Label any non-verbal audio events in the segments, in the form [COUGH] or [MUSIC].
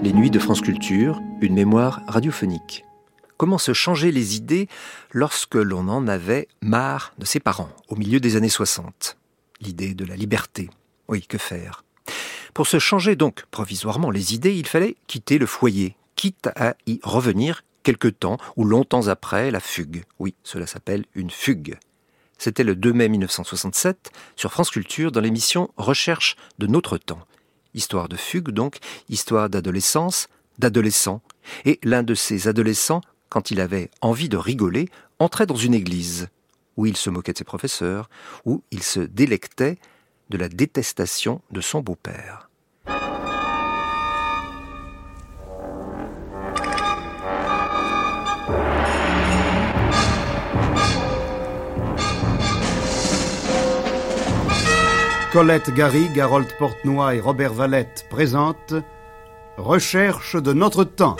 Les nuits de France Culture. Une mémoire radiophonique. Comment se changer les idées lorsque l'on en avait marre de ses parents, au milieu des années 60 L'idée de la liberté. Oui, que faire? Pour se changer donc provisoirement les idées, il fallait quitter le foyer, quitte à y revenir quelque temps ou longtemps après la fugue. Oui, cela s'appelle une fugue. C'était le 2 mai 1967 sur France Culture dans l'émission Recherche de notre temps. Histoire de fugue donc, histoire d'adolescence, d'adolescents. Et l'un de ces adolescents, quand il avait envie de rigoler, entrait dans une église, où il se moquait de ses professeurs, où il se délectait de la détestation de son beau-père. Colette Gary, Garold Portenoy et Robert Valette présentent Recherche de notre temps.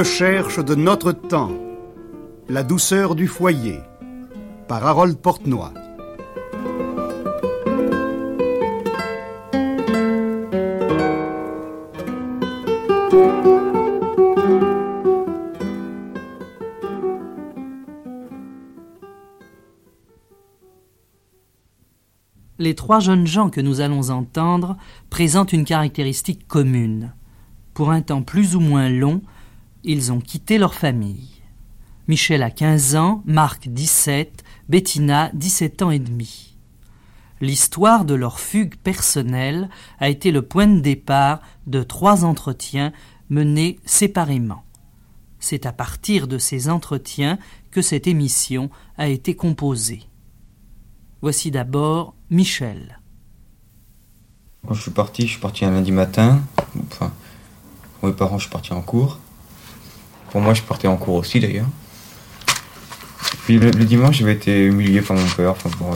Recherche de notre temps. La douceur du foyer. Par Harold Portenoy. Les trois jeunes gens que nous allons entendre présentent une caractéristique commune. Pour un temps plus ou moins long, ils ont quitté leur famille. Michel a 15 ans, Marc 17, Bettina 17 ans et demi. L'histoire de leur fugue personnelle a été le point de départ de trois entretiens menés séparément. C'est à partir de ces entretiens que cette émission a été composée. Voici d'abord Michel. Je suis parti, je suis parti un lundi matin. Enfin, mes parents, je suis parti en cours. Pour moi, je partais en cours aussi d'ailleurs. Puis le, dimanche, j'avais été humilié par mon père. Enfin bon,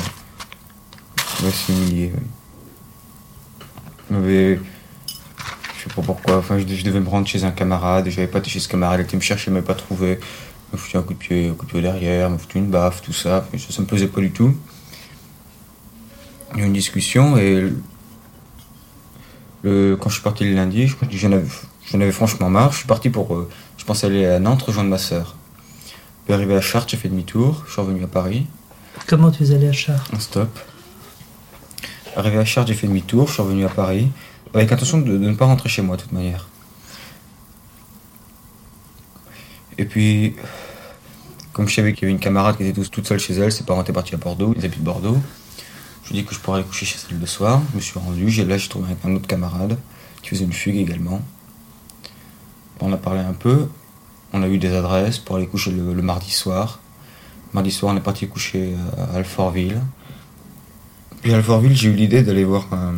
je me suis humilié. Je sais pas pourquoi. Enfin, je, devais me rendre chez un camarade. J'avais pas été chez ce camarade. Il était me chercher, il m'avait pas trouvé. Il m'a foutu un coup de pied, un coup de pied derrière, il m'a foutu une baffe, tout ça. Ça, ça me plaisait pas du tout. Il y a eu une discussion et le, quand je suis parti le lundi, j'en avais, avais, franchement marre. Je suis parti pour euh, je pensais aller à Nantes rejoindre ma sœur. Puis arrivé à Chartres, j'ai fait demi-tour, je suis revenu à Paris. Comment tu es allé à Chartres? En stop. Arrivé à Chartres, j'ai fait demi-tour, je suis revenu à Paris, avec l'intention de, ne pas rentrer chez moi de toute manière. Et puis, comme je savais qu'il y avait une camarade qui était toute seule chez elle, ses parents étaient partis à Bordeaux, ils habitent Bordeaux. Je lui ai dit que je pourrais aller coucher chez elle le soir. Je me suis rendu, là j'ai trouvé un autre camarade qui faisait une fugue également. On a parlé un peu, on a eu des adresses pour aller coucher le, mardi soir. Mardi soir, on est parti coucher à Alfortville. Puis à Alfortville, j'ai eu l'idée d'aller voir un,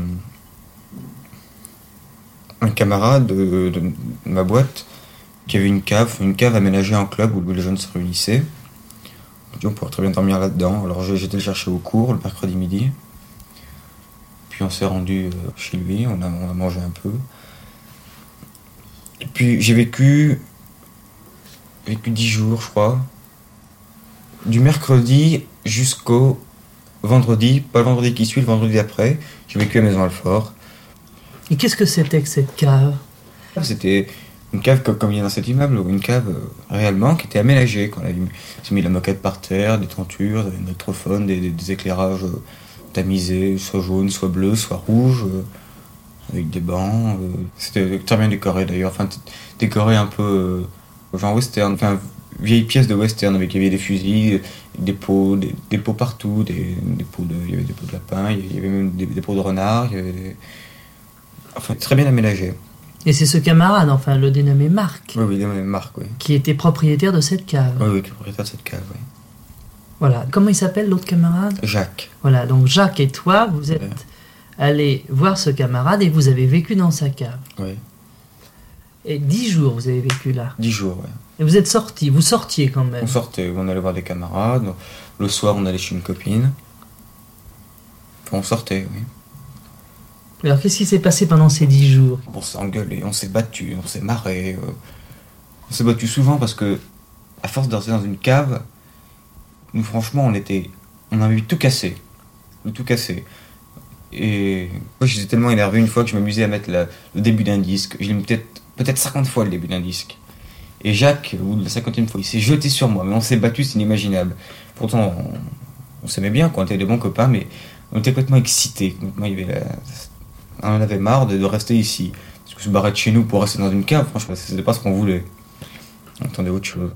camarade de, ma boîte qui avait une cave, une cave aménagée en club où les jeunes se réunissaient. On pourrait très bien dormir là-dedans. Alors j'étais le chercher au cours le mercredi midi. Puis on s'est rendu euh, chez lui, on a mangé un peu. Et puis j'ai vécu, vécu 10 jours, je crois. Du mercredi jusqu'au vendredi, pas le vendredi qui suit, le vendredi d'après, j'ai vécu à Maison Alfort. Et qu'est-ce que c'était que cette cave? C'était une cave comme, il y a dans cet immeuble, une cave euh, réellement qui était aménagée. Quand on avait mis la moquette par terre, des tentures, des microphones, des, des, éclairages euh, tamisés, soit jaunes, soit bleus, soit rouges. Euh avec des bancs. Euh, c'était très bien décoré d'ailleurs, enfin décoré un peu euh, genre western, enfin vieille pièce de western avec il y avait des fusils, des pots, des, pots partout, des, pots de, il y avait des pots de lapin, il y avait même des, pots de renard, il y avait enfin très bien aménagé. Et c'est ce camarade, enfin le dénommé Marc. Oui, oui, dénommé Marc, oui. Qui était propriétaire de cette cave. Oui, oui, propriétaire de cette cave, oui. Voilà. Comment il s'appelle l'autre camarade? Jacques. Voilà, donc Jacques et toi, vous êtes aller voir ce camarade et vous avez vécu dans sa cave. Oui. Et dix jours, vous avez vécu là. Dix jours, ouais. Et vous êtes sorti, vous sortiez quand même. On sortait, on allait voir des camarades. Le soir, on allait chez une copine. Enfin, on sortait, oui. Alors, qu'est-ce qui s'est passé pendant ces dix jours? On s'est engueulé, on s'est battu, on s'est marré. euh. On s'est battu souvent parce que, à force de rester dans une cave, nous, franchement, on était. On avait tout cassé. Tout cassé. Et moi, j'étais tellement énervé une fois que je m'amusais à mettre le début d'un disque. J'ai mis peut-être peut-être 50 fois le début d'un disque. Et Jacques, de la cinquantième fois, il s'est jeté sur moi, mais on s'est battu, c'est inimaginable. Pourtant, on, s'aimait bien, on était des bons copains, mais on était complètement excités. il On en avait marre de, de rester ici. Parce que se barrer de chez nous pour rester dans une cave, franchement, c'était pas ce qu'on voulait. On attendait autre chose.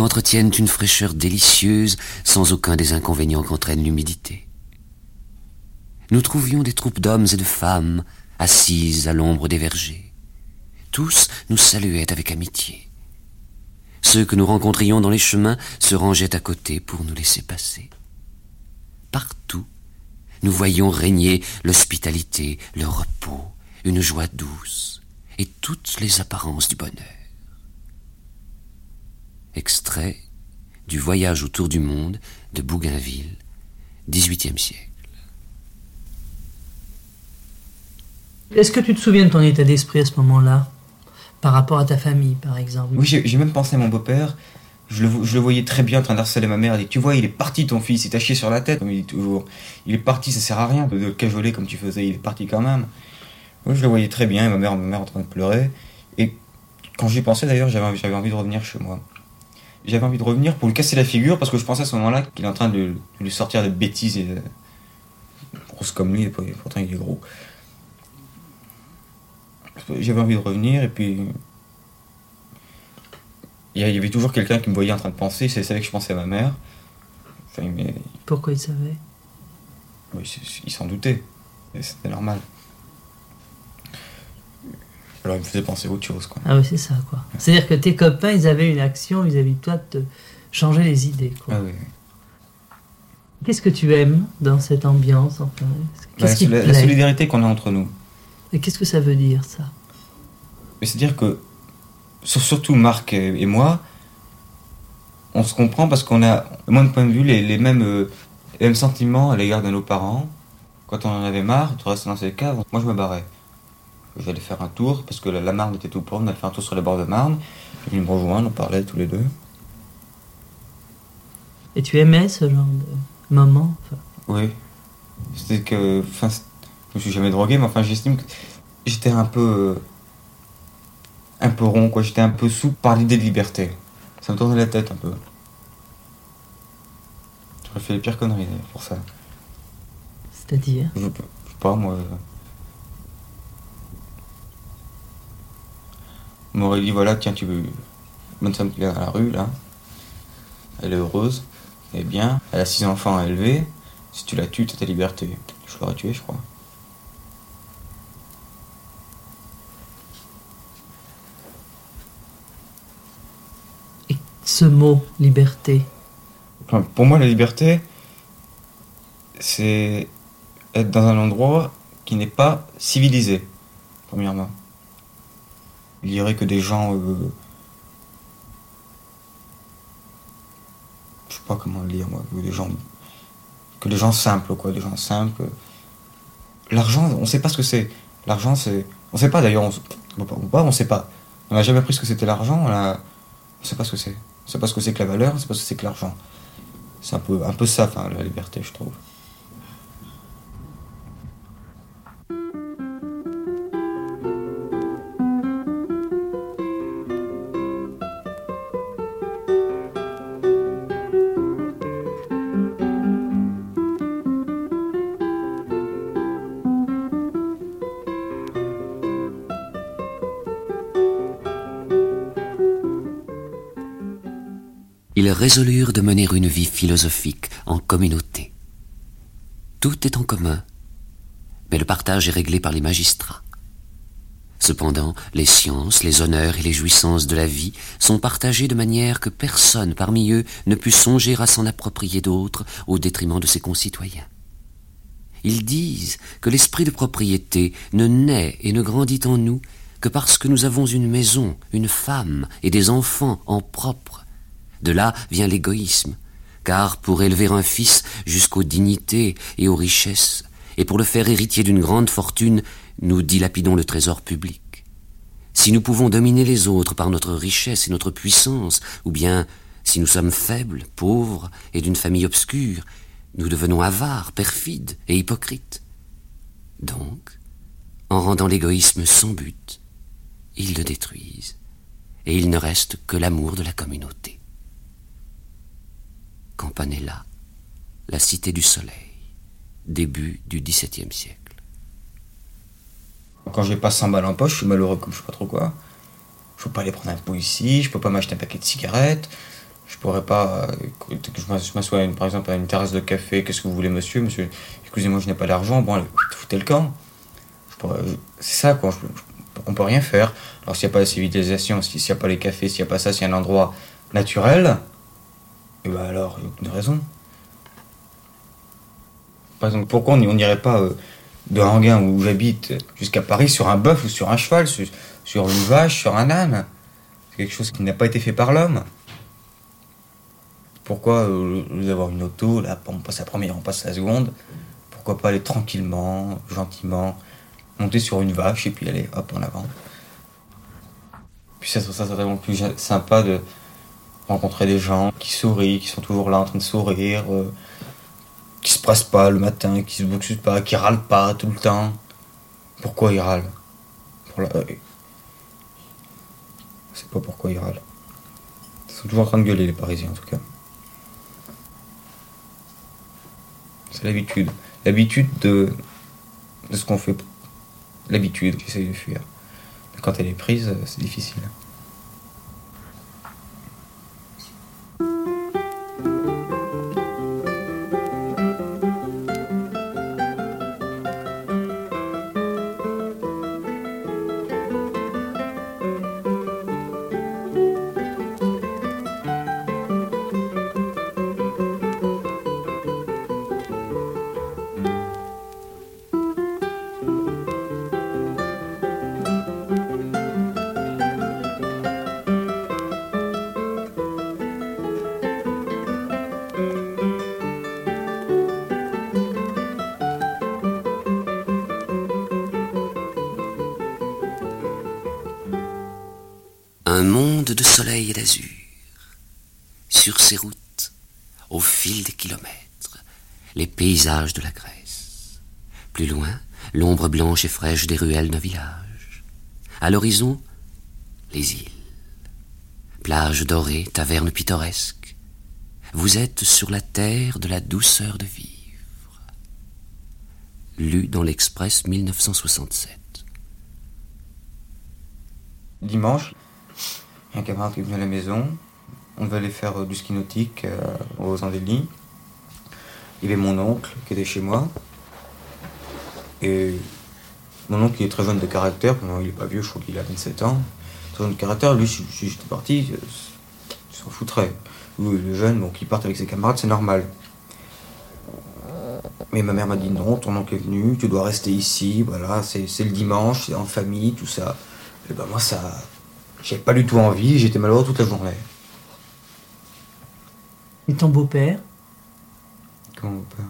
Entretiennent une fraîcheur délicieuse sans aucun des inconvénients qu'entraîne l'humidité. Nous trouvions des troupes d'hommes et de femmes assises à l'ombre des vergers. Tous nous saluaient avec amitié. Ceux que nous rencontrions dans les chemins se rangeaient à côté pour nous laisser passer. Partout, nous voyions régner l'hospitalité, le repos, une joie douce et toutes les apparences du bonheur. Extrait du Voyage autour du monde de Bougainville, XVIIIe siècle. Est-ce que tu te souviens de ton état d'esprit à ce moment-là Par rapport à ta famille, par exemple? Oui, j'ai même pensé à mon beau-père. Je le, vo- je le voyais très bien en train d'harceler ma mère. Il dit Tu vois, il est parti ton fils, il t'a chié sur la tête, comme il dit toujours. Il est parti, ça sert à rien de, de le cajoler comme tu faisais, il est parti quand même. Moi, je le voyais très bien, et ma mère, ma mère en train de pleurer. Et quand j'y pensais d'ailleurs, j'avais envie- j'avais envie de revenir chez moi. J'avais envie de revenir pour lui casser la figure parce que je pensais à ce moment-là qu'il est en train de, de lui sortir des bêtises et de- grosse comme lui, et pourtant il est gros. J'avais envie de revenir et puis il y il avait toujours quelqu'un qui me voyait en train de penser, c'est savait que je pensais à ma mère. Enfin, mais, Pourquoi il savait? Oui, il s'en doutait. C'était normal. Alors il me faisait penser à autre chose. Quoi. Ah oui, c'est ça, quoi. C'est-à-dire que tes copains, ils avaient une action vis-à-vis de toi de te changer les idées, quoi. Ah oui. Qu'est-ce que tu aimes dans cette ambiance, enfin Bah, Qu'est-ce qui te la, la plaît? solidarité qu'on a entre nous. Et qu'est-ce que ça veut dire, ça? Mais c'est-à-dire que, sur- surtout Marc et, et moi, on se comprend parce qu'on a, de mon point de vue, les, les mêmes, euh, les mêmes sentiments à l'égard de nos parents. Quand on en avait marre de rester dans ces caves, moi je me barrais. J'allais faire un tour parce que la, Marne était tout près, on allait faire un tour sur les bords de Marne. Ils me rejoindre, on parlait tous les deux. Et tu aimais ce genre de moment enfin, Oui. C'était que. Enfin, je me suis jamais drogué, mais enfin, j'estime que j'étais un peu. euh, un peu rond, quoi. J'étais un peu sous par l'idée de liberté. Ça me tournait la tête un peu. J'aurais fait les pires conneries d'ailleurs, pour ça. C'est-à-dire? Je, je sais pas, moi. On m'aurait dit voilà, tiens, tu veux. Bonne femme qui est dans la rue, là. Elle est heureuse, elle est bien, elle a six enfants à élever. Si tu la tues, t'as ta liberté. Je l'aurais tué, je crois. Et ce mot, liberté, Enfin, pour moi, la liberté, c'est être dans un endroit qui n'est pas civilisé, premièrement. Il y aurait que des gens. euh, je sais pas comment le dire, moi. Que des gens, que des gens simples, quoi. Des gens simples. L'argent, on sait pas ce que c'est. L'argent, c'est. On sait pas d'ailleurs, on, on peut pas- on sait pas. On n'a jamais appris ce que c'était l'argent. On a- ne sais pas ce que c'est. Je sais pas ce que c'est que la valeur, je ne sais pas ce que c'est que l'argent. C'est un peu, un peu ça, la liberté, je trouve. Résolurent de mener une vie philosophique en communauté. Tout est en commun, mais le partage est réglé par les magistrats. Cependant, les sciences, les honneurs et les jouissances de la vie sont partagés de manière que personne parmi eux ne put songer à s'en approprier d'autres au détriment de ses concitoyens. Ils disent que l'esprit de propriété ne naît et ne grandit en nous que parce que nous avons une maison, une femme et des enfants en propre, de là vient l'égoïsme, car pour élever un fils jusqu'aux dignités et aux richesses, et pour le faire héritier d'une grande fortune, nous dilapidons le trésor public. Si nous pouvons dominer les autres par notre richesse et notre puissance, ou bien si nous sommes faibles, pauvres et d'une famille obscure, nous devenons avares, perfides et hypocrites. Donc, en rendant l'égoïsme sans but, ils le détruisent, et il ne reste que l'amour de la communauté. Campanella, la cité du soleil, début du XVIIe siècle. Quand j'ai pas 100 balles en poche, je suis malheureux comme je sais pas trop quoi. Je peux pas aller prendre un pot ici, je peux pas m'acheter un paquet de cigarettes, je pourrais pas. Je m'assois par exemple à une terrasse de café, qu'est-ce que vous voulez monsieur Monsieur, excusez-moi, je n'ai pas d'argent, bon, allez, foutez le camp. C'est ça quoi, peut rien faire. Alors s'il n'y a pas la civilisation, s'il n'y a pas les cafés, s'il n'y a pas ça, s'il y a un endroit naturel, bah alors, il n'y a aucune raison. Par exemple, pourquoi on n'irait pas euh, de Ranguin où j'habite jusqu'à Paris sur un bœuf ou sur un cheval, sur, une vache, sur un âne? C'est quelque chose qui n'a pas été fait par l'homme. Pourquoi, euh, avoir une auto, là, on passe la première, on passe la seconde Pourquoi pas aller tranquillement, gentiment, monter sur une vache et puis aller hop en avant Puis ça, ça serait vraiment plus sympa de, rencontrer des gens qui sourient, qui sont toujours là en train de sourire, euh, qui se pressent pas le matin, qui se boxent pas, qui râlent pas tout le temps. Pourquoi ils râlent? Pour la... C'est pas pourquoi ils râlent. Ils sont toujours en train de gueuler les Parisiens en tout cas. C'est l'habitude. L'habitude de, de ce qu'on fait. L'habitude qui essaye de fuir. Mais quand elle est prise, c'est difficile. De la Grèce. Plus loin, l'ombre blanche et fraîche des ruelles d'un village. À l'horizon, les îles. Plages dorées, tavernes pittoresques. Vous êtes sur la terre de la douceur de vivre. Lu dans l'Express 1967. Dimanche, un camarade qui est venu à la maison. On devait aller faire euh, du ski nautique euh, aux Andelys. Il y avait mon oncle qui était chez moi. Et mon oncle, il est très jeune de caractère. il n'est pas vieux, je crois qu'il a 27 ans. Très jeune de caractère. Lui, si, j'étais parti, il s'en foutrait. Lui, est jeune, donc il part avec ses camarades, c'est normal. Mais ma mère m'a dit non, ton oncle est venu, tu dois rester ici, voilà, c'est le dimanche, c'est en famille, tout ça. Et ben moi, ça, j'avais pas du tout envie, j'étais malheureux toute la journée. Et ton beau-père?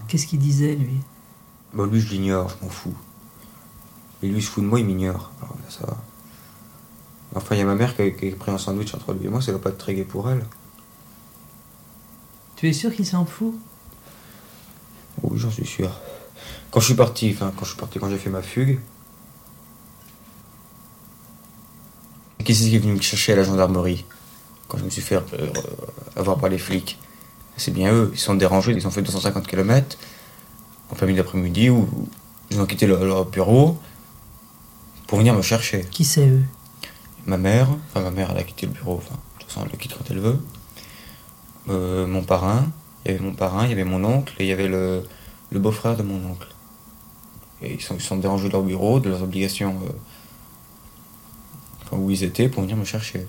Qu'est-ce qu'il disait, lui? Bah lui, je l'ignore, je m'en fous. Et lui, il se fout de moi, il m'ignore. Alors ça va. Enfin, il y a ma mère qui a, qui a pris un sandwich entre lui et moi, ça va pas être très gai pour elle. Tu es sûr qu'il s'en fout? Oui, j'en suis sûr. Quand je suis parti, enfin, quand je suis parti, quand j'ai fait ma fugue, qui c'est qui est venu me chercher à la gendarmerie? Quand je me suis fait euh, avoir par les flics. C'est bien eux, ils sont dérangés, ils ont fait 250 km en milieu d'après-midi où ils ont quitté leur, leur bureau pour venir me chercher. Qui c'est eux? Ma mère, enfin ma mère elle a quitté le bureau, enfin de toute façon elle le quitte quand elle veut. Euh, mon parrain, il y avait mon parrain, il y avait mon oncle et il y avait le, le beau-frère de mon oncle. Et ils sont, ils sont dérangés de leur bureau, de leurs obligations euh, enfin, où ils étaient pour venir me chercher.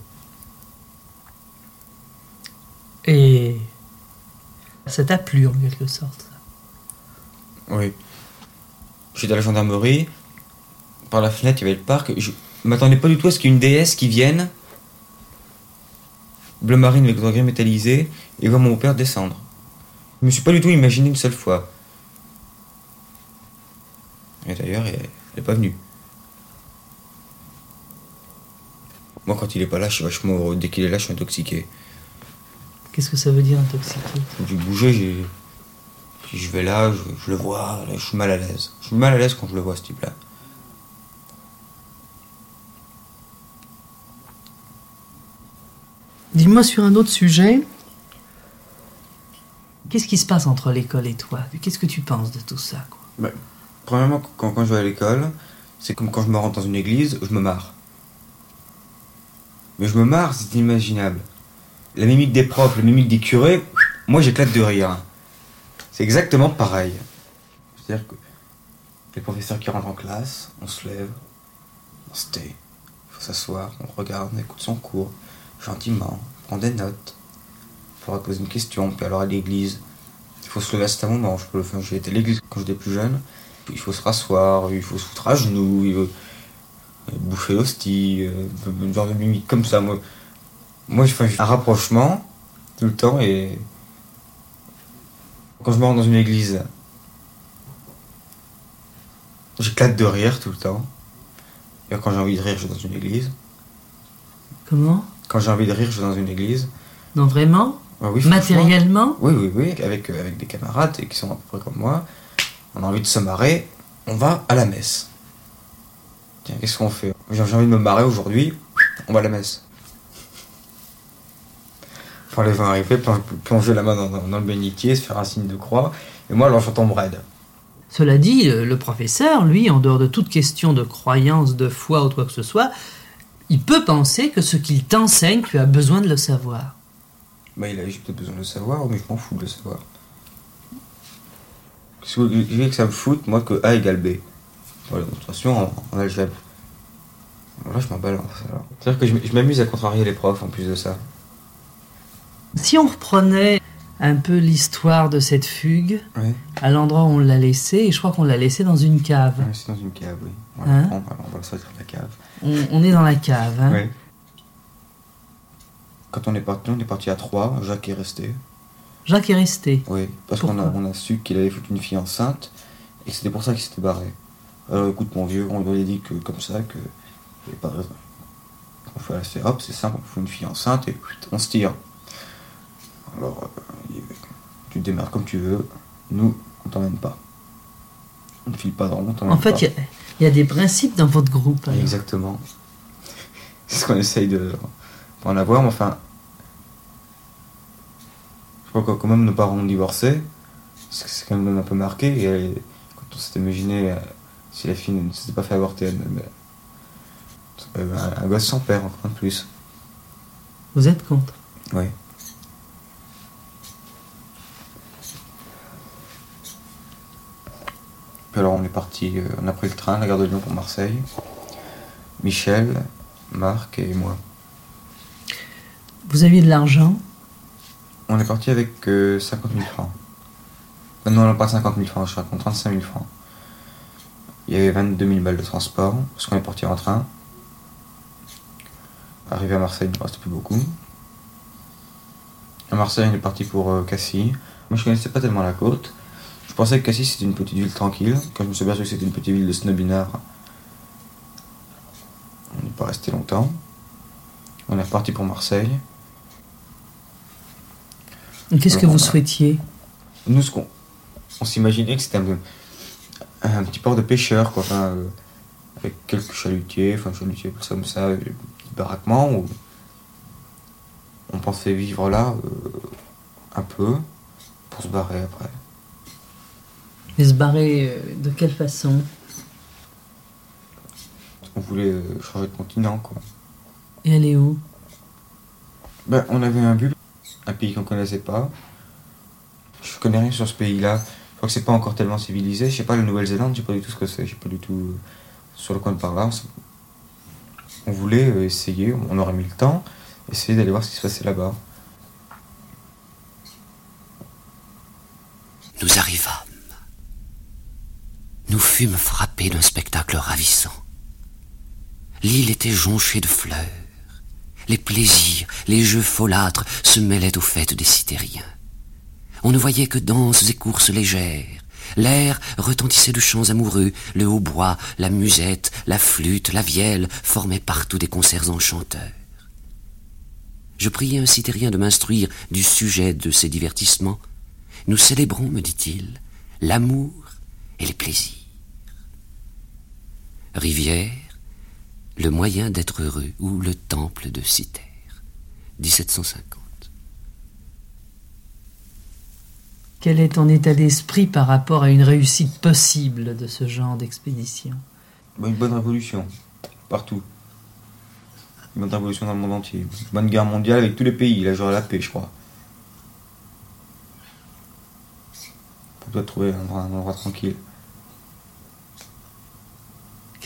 Et ça t'a plu en quelque sorte. Oui. J'étais à la gendarmerie, par la fenêtre il y avait le parc, je m'attendais pas du tout à ce qu'il y ait une déesse qui vienne, bleu marine avec des gris métallisés, et voir mon père descendre. Je me suis pas du tout imaginé une seule fois. Et d'ailleurs, elle n'est pas venue. Moi, quand il est pas là, je suis vachement heureux. Dès qu'il est là, je suis intoxiqué. Qu'est-ce que ça veut dire intoxiqué J'ai dû bouger, j'ai. Je vais là, je, je le vois, là, je suis mal à l'aise. Je suis mal à l'aise quand je le vois, ce type-là. Dis-moi sur un autre sujet. Qu'est-ce qui se passe entre l'école et toi? Qu'est-ce que tu penses de tout ça quoi? Premièrement, quand, quand je vais à l'école, c'est comme quand je me rentre dans une église, je me marre. Mais je me marre, c'est inimaginable. La mimique des profs, la mimique des curés, moi j'éclate de rire. C'est exactement pareil. C'est-à-dire que les professeurs qui rentrent en classe, on se lève, on se tait, il faut s'asseoir, on regarde, on écoute son cours, gentiment, on prend des notes. Il faudra poser une question, puis alors à l'église, il faut se lever à cet moment. Je peux, enfin, j'ai été à l'église quand j'étais plus jeune, puis il faut se rasseoir, il faut se foutre à genoux, il faut bouffer l'hostie, euh, un genre de mimique comme ça. Moi, moi je fais un rapprochement tout le temps et quand je me rends dans une église, j'éclate de rire tout le temps. Et quand j'ai envie de rire, je vais dans une église. Comment? Quand j'ai envie de rire, je vais dans une église. Non, vraiment? Ah oui. Matériellement? Oui, oui, oui, avec, euh, avec des camarades et qui sont à peu près comme moi. On a envie de se marrer, on va à la messe. Tiens, qu'est-ce qu'on fait? J'ai envie de me marrer aujourd'hui, on va à la messe. Enfin, les vins arriver, plon- plonger la main dans, dans- dans le bénitier, se faire un signe de croix. Et moi, alors, j'entends raide. Cela dit, le le professeur, lui, en dehors de toute question de croyance, de foi ou quoi que ce soit, il peut penser que ce qu'il t'enseigne, tu as besoin de le savoir. Bah, il a peut-être besoin de le savoir, mais je m'en fous de le savoir. Qu'est-ce que vous voulez que ça me foute, moi, que A égale B Voilà, de façon, en, algèbre. Là, je m'en balance. alors. C'est-à-dire que je je m'amuse à contrarier les profs en plus de ça. Si on reprenait un peu l'histoire de cette fugue, à l'endroit où on l'a laissé, et je crois qu'on l'a laissé dans une cave. C'est dans une cave, oui. On Hein on va le sortir de la cave. On, on est dans la cave. hein. Ouais. Quand on est parti, on est parti à 3, Jacques est resté. Jacques est resté. Oui, parce qu'on a, Pourquoi on a su qu'il avait foutu une fille enceinte et c'était pour ça qu'il s'était barré. Alors écoute, mon vieux, on lui a dit que comme ça, que. Il n'y avait pas de raison. On fait assez, hop, c'est simple, on fout une fille enceinte et on se tire. Alors, euh, tu te démerdes comme tu veux, nous, on t'emmène pas. On ne file pas dans on t'emmène En fait, il y a- il y, a des principes dans votre groupe. alors. Exactement. C'est ce qu'on essaye de en avoir, mais enfin. Je crois que quand même nos parents ont divorcé, c'est quand même un peu marqué, et euh, quand on s'est imaginé euh, si la fille ne s'était pas fait avorter ben, eu un, gosse sans père, de plus. Vous êtes contre Oui. Alors on est parti, euh, on a pris le train la gare de Lyon pour Marseille. Michel, Marc et moi. Vous aviez de l'argent? On est parti avec euh, 50 000 francs. Euh, non, non, pas 50 000 francs, je raconte 35 000 francs. Il y avait 22 000 balles de transport, parce qu'on est parti en train. Arrivé à Marseille, il ne restait plus beaucoup. À Marseille, on est parti pour euh, Cassis. Moi, je connaissais pas tellement la côte. Je pensais que Cassis c'était une petite ville tranquille. Quand je me suis aperçu que c'était une petite ville de snobinards, on n'est pas resté longtemps. on est reparti pour Marseille. Qu'est-ce que vous a- souhaitiez? Nous, ce qu'on on s'imaginait que c'était un, un petit port de pêcheurs, quoi, enfin, euh, avec quelques chalutiers, enfin chalutiers, comme ça, euh, des baraquements, où on pensait vivre là euh, un peu pour se barrer après. Et se barrer euh, de quelle façon? On voulait euh, changer de continent, quoi. Et aller où? Ben, on avait un but, un pays qu'on connaissait pas. Je connais rien sur ce pays-là. Je crois que c'est pas encore tellement civilisé. Je sais pas, la Nouvelle-Zélande, je sais pas du tout ce que c'est. Je sais pas du tout euh, sur le coin de par là. On voulait essayer, on aurait mis le temps, essayer d'aller voir ce qui se passait là-bas. Nous arrivâmes. Nous fûmes frappés d'un spectacle ravissant. L'île était jonchée de fleurs. Les plaisirs, les jeux folâtres se mêlaient aux fêtes des citériens. On ne voyait que danses et courses légères. L'air retentissait de chants amoureux, le hautbois, la musette, la flûte, la vielle formaient partout des concerts enchanteurs. Je priai un citérien de m'instruire du sujet de ces divertissements. Nous célébrons, me dit-il, l'amour et les plaisirs. Rivière, le moyen d'être heureux ou le temple de Citer, 1750. Quel est ton état d'esprit par rapport à une réussite possible de ce genre d'expédition? Ben, une bonne révolution, partout. Une bonne révolution dans le monde entier. Une bonne guerre mondiale avec tous les pays. Là, j'aurai la paix, je crois. Pour peut-être trouver un endroit, un endroit tranquille.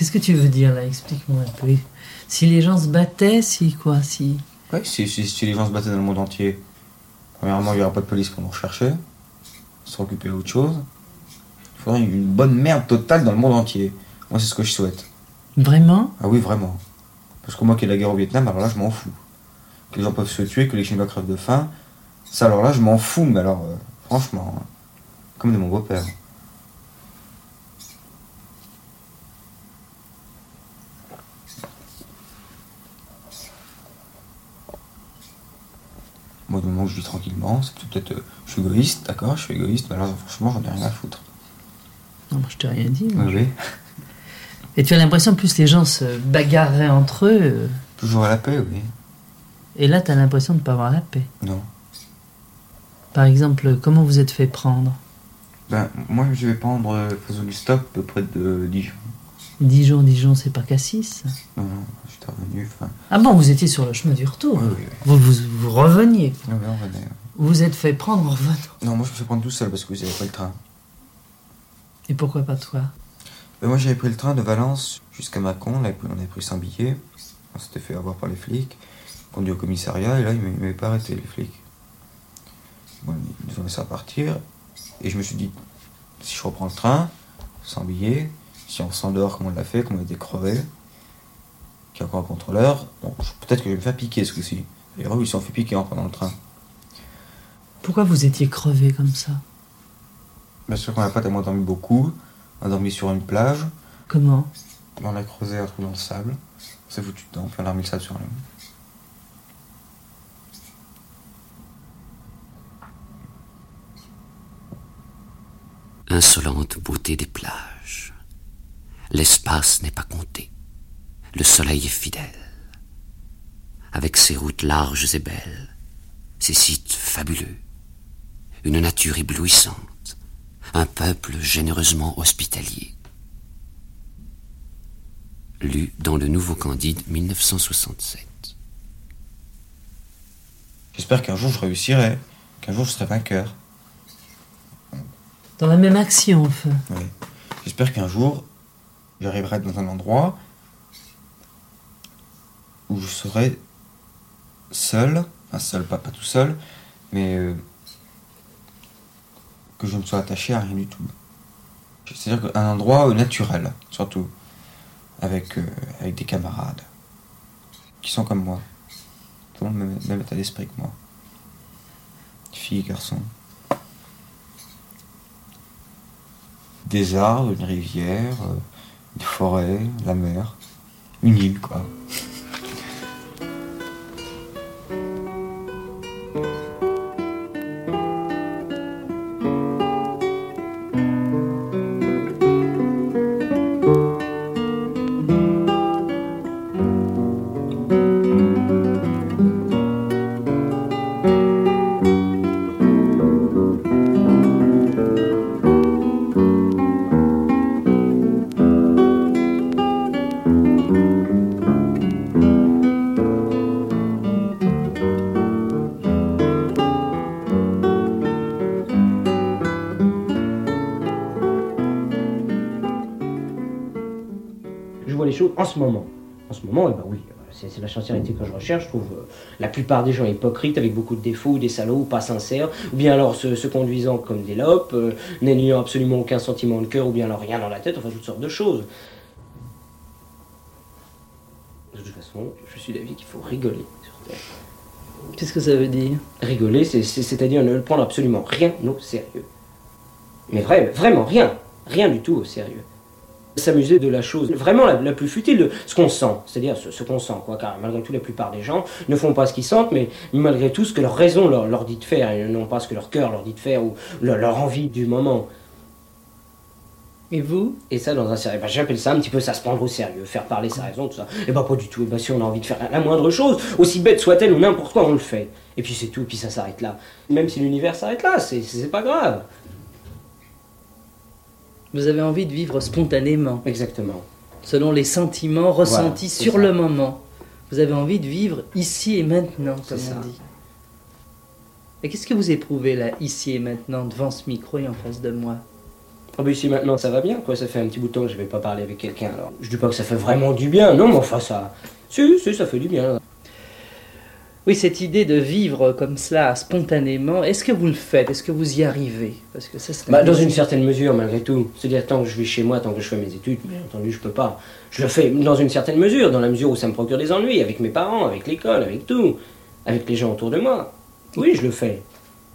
Qu'est-ce que tu veux dire là? Explique-moi un peu. Si les gens se battaient, si quoi Si Ouais, si, si, si les gens se battaient dans le monde entier, premièrement, il n'y aurait pas de police pour nous rechercher, se occuper d'autre chose. Il faudrait une bonne merde totale dans le monde entier. Moi, c'est ce que je souhaite. Vraiment? Ah oui, vraiment. Parce que moi, qui ai la guerre au Vietnam, alors là, je m'en fous. Que les gens peuvent se tuer, que les Chinois crèvent de faim, ça, alors là, je m'en fous, mais alors, euh, franchement, hein, comme de mon beau-père. Moi, du moment où je vis tranquillement, c'est peut-être. euh, je suis égoïste, d'accord, je suis égoïste, mais alors, franchement, j'en ai rien à foutre. Non, moi, je t'ai rien dit. moi. Oui. Et tu as l'impression que plus les gens se bagarreraient entre eux, euh, Toujours à la paix, oui. et là, tu as l'impression de ne pas avoir la paix. Non. Par exemple, comment vous êtes fait prendre? Ben, moi, je vais prendre euh, place Augusta, près de Dijon. Dijon, Dijon, c'est pas Cassis Non, non, j'étais revenu. Enfin, Ah bon, vous étiez sur le chemin du retour. oui, oui, oui. Vous, vous, vous reveniez. Oui, oui, on venait. Vous vous êtes fait prendre en revenant. Non, moi, je me suis prendre tout seul parce que vous avez pris le train. Et pourquoi pas toi? Ben, moi, j'avais pris le train de Valence jusqu'à Mâcon. Là, on avait pris 100 billets. On s'était fait avoir par les flics. Conduit au commissariat et là, ils ne m'avaient pas arrêté, les flics. Bon, ils nous ont laissé repartir. Et je me suis dit, si je reprends le train, sans billets, si on s'endort comme on l'a fait, comme on a été crevé, qu'il y a encore un contrôleur, bon, peut-être que je vais me faire piquer ce coup-ci. Les eux, ils se sont fait piquer en prenant le train. Pourquoi vous étiez crevé comme ça? Bien sûr qu'on n'a pas tellement dormi beaucoup. On a dormi sur une plage. Comment? On a creusé un trou dans le sable. On s'est foutu dedans, puis on a remis le sable sur nous. Insolente beauté des plages. L'espace n'est pas compté. Le soleil est fidèle. Avec ses routes larges et belles, ses sites fabuleux, une nature éblouissante, un peuple généreusement hospitalier. Lu dans le Nouveau Candide 1967. J'espère qu'un jour je réussirai, qu'un jour je serai vainqueur. Dans la même action, enfin. Oui. J'espère qu'un jour j'arriverai dans un endroit où je serai seul, enfin seul, pas, pas tout seul, mais euh, que je ne sois attaché à rien du tout. C'est-à-dire qu'un endroit euh, naturel, surtout, avec, euh, avec des camarades qui sont comme moi, tout le même, état d'esprit que moi, filles garçons. Des arbres, une rivière, une forêt, la mer, une île quoi. Ce moment. En ce moment, eh ben oui, c'est la sincérité que je recherche. Je trouve euh, la plupart des gens hypocrites, avec beaucoup de défauts, des salauds, pas sincères, ou bien alors se, conduisant comme des lopes, euh, n'ayant absolument aucun sentiment de cœur, ou bien alors rien dans la tête, enfin toutes sortes de choses. De toute façon, je suis d'avis qu'il faut rigoler sur Terre. Qu'est-ce que ça veut dire? Rigoler, c'est-à-dire ne prendre absolument rien au sérieux. Mais vrai, vraiment rien. Rien du tout au sérieux s'amuser de la chose vraiment la, plus futile, de ce qu'on sent, c'est-à-dire ce, qu'on sent, quoi, car malgré tout, la plupart des gens ne font pas ce qu'ils sentent, mais malgré tout ce que leur raison leur, dit de faire, et non pas ce que leur cœur leur dit de faire, ou leur, envie du moment. Et vous? Et ça, dans un sérieux, ben, j'appelle ça un petit peu ça se prendre au sérieux, faire parler sa raison, tout ça. Et bah pas du tout, et bah si on a envie de faire la moindre chose, aussi bête soit-elle ou n'importe quoi, on le fait. Et puis c'est tout, et puis ça s'arrête là. Même si l'univers s'arrête là, c'est pas grave. Vous avez envie de vivre spontanément. Exactement. Selon les sentiments ressentis sur le moment. Vous avez envie de vivre ici et maintenant, comme on dit. Et qu'est-ce que vous éprouvez là, ici et maintenant, devant ce micro et en face de moi? Ah ben ici maintenant ça va bien, quoi. Ça fait un petit bout de temps que je vais pas parler avec quelqu'un. Alors, je dis pas que ça fait vraiment du bien, non, mais enfin ça, si, si, ça fait du bien. Oui, cette idée de vivre comme cela spontanément, est-ce que vous le faites? Est-ce que vous y arrivez? Parce que ça, bah, Dans une certaine mesure, malgré tout. C'est-à-dire, tant que je vis chez moi, tant que je fais mes études, bien entendu, je peux pas. Je le fais dans une certaine mesure, dans la mesure où ça me procure des ennuis, avec mes parents, avec l'école, avec tout, avec les gens autour de moi. Oui, je le fais.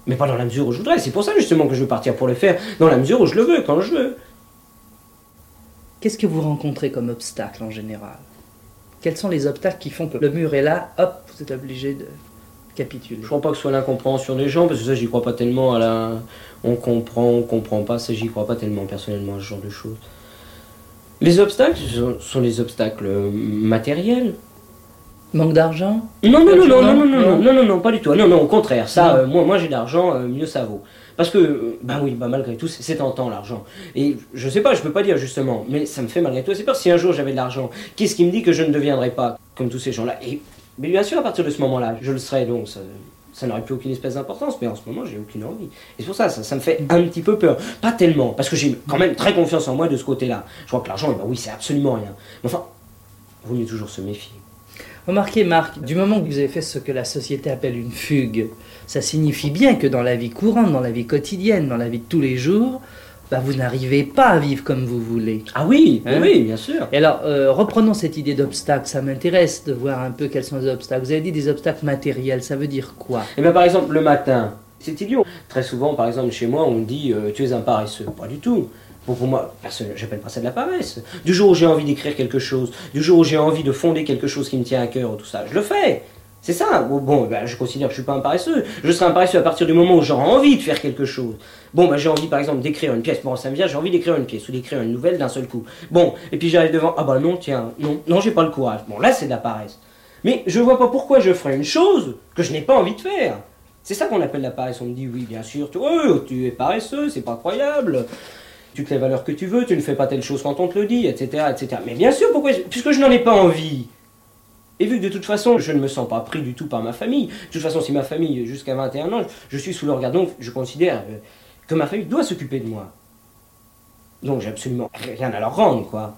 Mais pas dans la mesure où je voudrais. C'est pour ça, justement, que je veux partir pour le faire, dans la mesure où je le veux, quand je veux. Qu'est-ce que vous rencontrez comme obstacle en général? Quels sont les obstacles qui font que le mur est là, hop, vous êtes obligé de capituler Je crois pas que ce soit l'incompréhension des gens, parce que ça, j'y crois pas tellement à la. On comprend, on comprend pas, ça, j'y crois pas tellement personnellement à ce genre de choses. Les obstacles sont les obstacles matériels. Manque d'argent? Non non non non, non non non, non, non, non, pas du tout. Non, non, au contraire. Ça, euh, moi, moi j'ai d'argent, euh, mieux ça vaut. Parce que, bah oui, bah malgré tout, c'est tentant l'argent. Et je sais pas, je peux pas dire justement, mais ça me fait malgré tout assez peur. Si un jour j'avais de l'argent, qu'est-ce qui me dit que je ne deviendrais pas comme tous ces gens-là? Et mais bien sûr, à partir de ce moment-là, je le serais, donc ça, ça n'aurait plus aucune espèce d'importance, mais en ce moment, j'ai aucune envie. Et c'est pour ça, ça, me fait un petit peu peur. Pas tellement, parce que j'ai quand même très confiance en moi de ce côté-là. Je crois que l'argent, bah oui, c'est absolument rien. Mais enfin, vaut mieux toujours se méfier. Remarquez, Marc, du moment que vous avez fait ce que la société appelle une fugue, ça signifie bien que dans la vie courante, dans la vie quotidienne, dans la vie de tous les jours, bah, vous n'arrivez pas à vivre comme vous voulez. Ah oui, hein oui, bien sûr. Et alors, euh, reprenons cette idée d'obstacle. Ça m'intéresse de voir un peu quels sont les obstacles. Vous avez dit des obstacles matériels, ça veut dire quoi? Eh bien, par exemple, le matin, c'est idiot. Très souvent, par exemple, chez moi, on dit euh, tu es un paresseux. Pas du tout pour moi, j'appelle pas ça de la paresse. Du jour où j'ai envie d'écrire quelque chose, du jour où j'ai envie de fonder quelque chose qui me tient à cœur, tout ça, je le fais. C'est ça. Bon, ben, je considère que je suis pas un paresseux. Je serai un paresseux à partir du moment où j'aurai envie de faire quelque chose. Bon, ben, j'ai envie, par exemple, d'écrire une pièce. Bon, ça me j'ai envie d'écrire une pièce ou d'écrire une nouvelle d'un seul coup. Bon, et puis j'arrive devant, ah bah non, tiens, non, non, j'ai pas le courage. Bon, là, c'est de la paresse. Mais je vois pas pourquoi je ferais une chose que je n'ai pas envie de faire. C'est ça qu'on appelle la paresse. On me dit, oui, bien sûr, toi, tu es paresseux, c'est pas incroyable tu te les valeurs que tu veux, tu ne fais pas telle chose quand on te le dit, etc. etc. Mais bien sûr, pourquoi Puisque je n'en ai pas envie. Et vu que de toute façon, je ne me sens pas pris du tout par ma famille, de toute façon, si ma famille, jusqu'à 21 ans, je suis sous le regard, donc je considère euh, que ma famille doit s'occuper de moi. Donc j'ai absolument rien à leur rendre, quoi.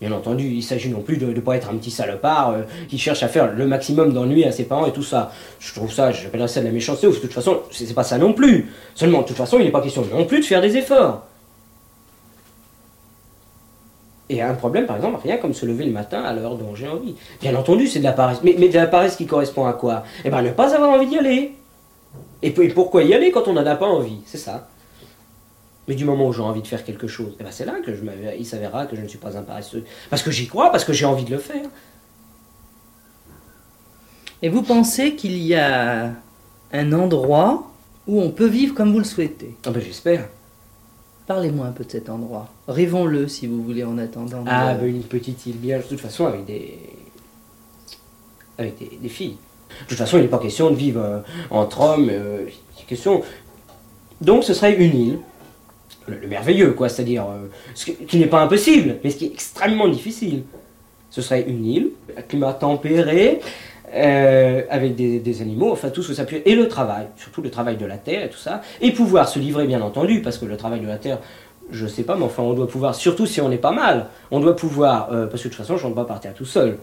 Bien entendu, il s'agit non plus de ne pas être un petit salopard euh, qui cherche à faire le maximum d'ennuis à ses parents et tout ça. Je trouve ça, j'appellerais ça de la méchanceté, de toute façon, c'est pas ça non plus. Seulement, de toute façon, il n'est pas question non plus de faire des efforts. Et un problème, par exemple, rien comme se lever le matin à l'heure dont j'ai envie. Bien entendu, c'est de la paresse. Mais, mais de la paresse qui correspond à quoi? Eh bien, ne pas avoir envie d'y aller. Et, pourquoi y aller quand on n'en a pas envie? C'est ça. Mais du moment où j'ai envie de faire quelque chose, eh ben c'est là que je il s'avérera que je ne suis pas un paresseux. Parce que j'y crois, parce que j'ai envie de le faire. Et vous pensez qu'il y a un endroit où on peut vivre comme vous le souhaitez? Ah ben j'espère. Parlez-moi un peu de cet endroit. Rêvons-le si vous voulez en attendant. Ah, ben une petite île bien, de toute façon, avec des. avec des, filles. De toute façon, il n'est pas question de vivre euh, entre hommes. Euh, question. Donc, ce serait une île. Le, merveilleux, quoi, c'est-à-dire. Euh, ce qui n'est pas impossible, mais ce qui est extrêmement difficile. Ce serait une île, un climat tempéré, euh, avec des, animaux, enfin tout ce que ça peut et le travail, surtout le travail de la terre et tout ça, et pouvoir se livrer bien entendu, parce que le travail de la terre, Je sais pas, mais enfin, on doit pouvoir, surtout si on est pas mal, on doit pouvoir, euh, parce que de toute façon, je ne vais pas partir tout seul.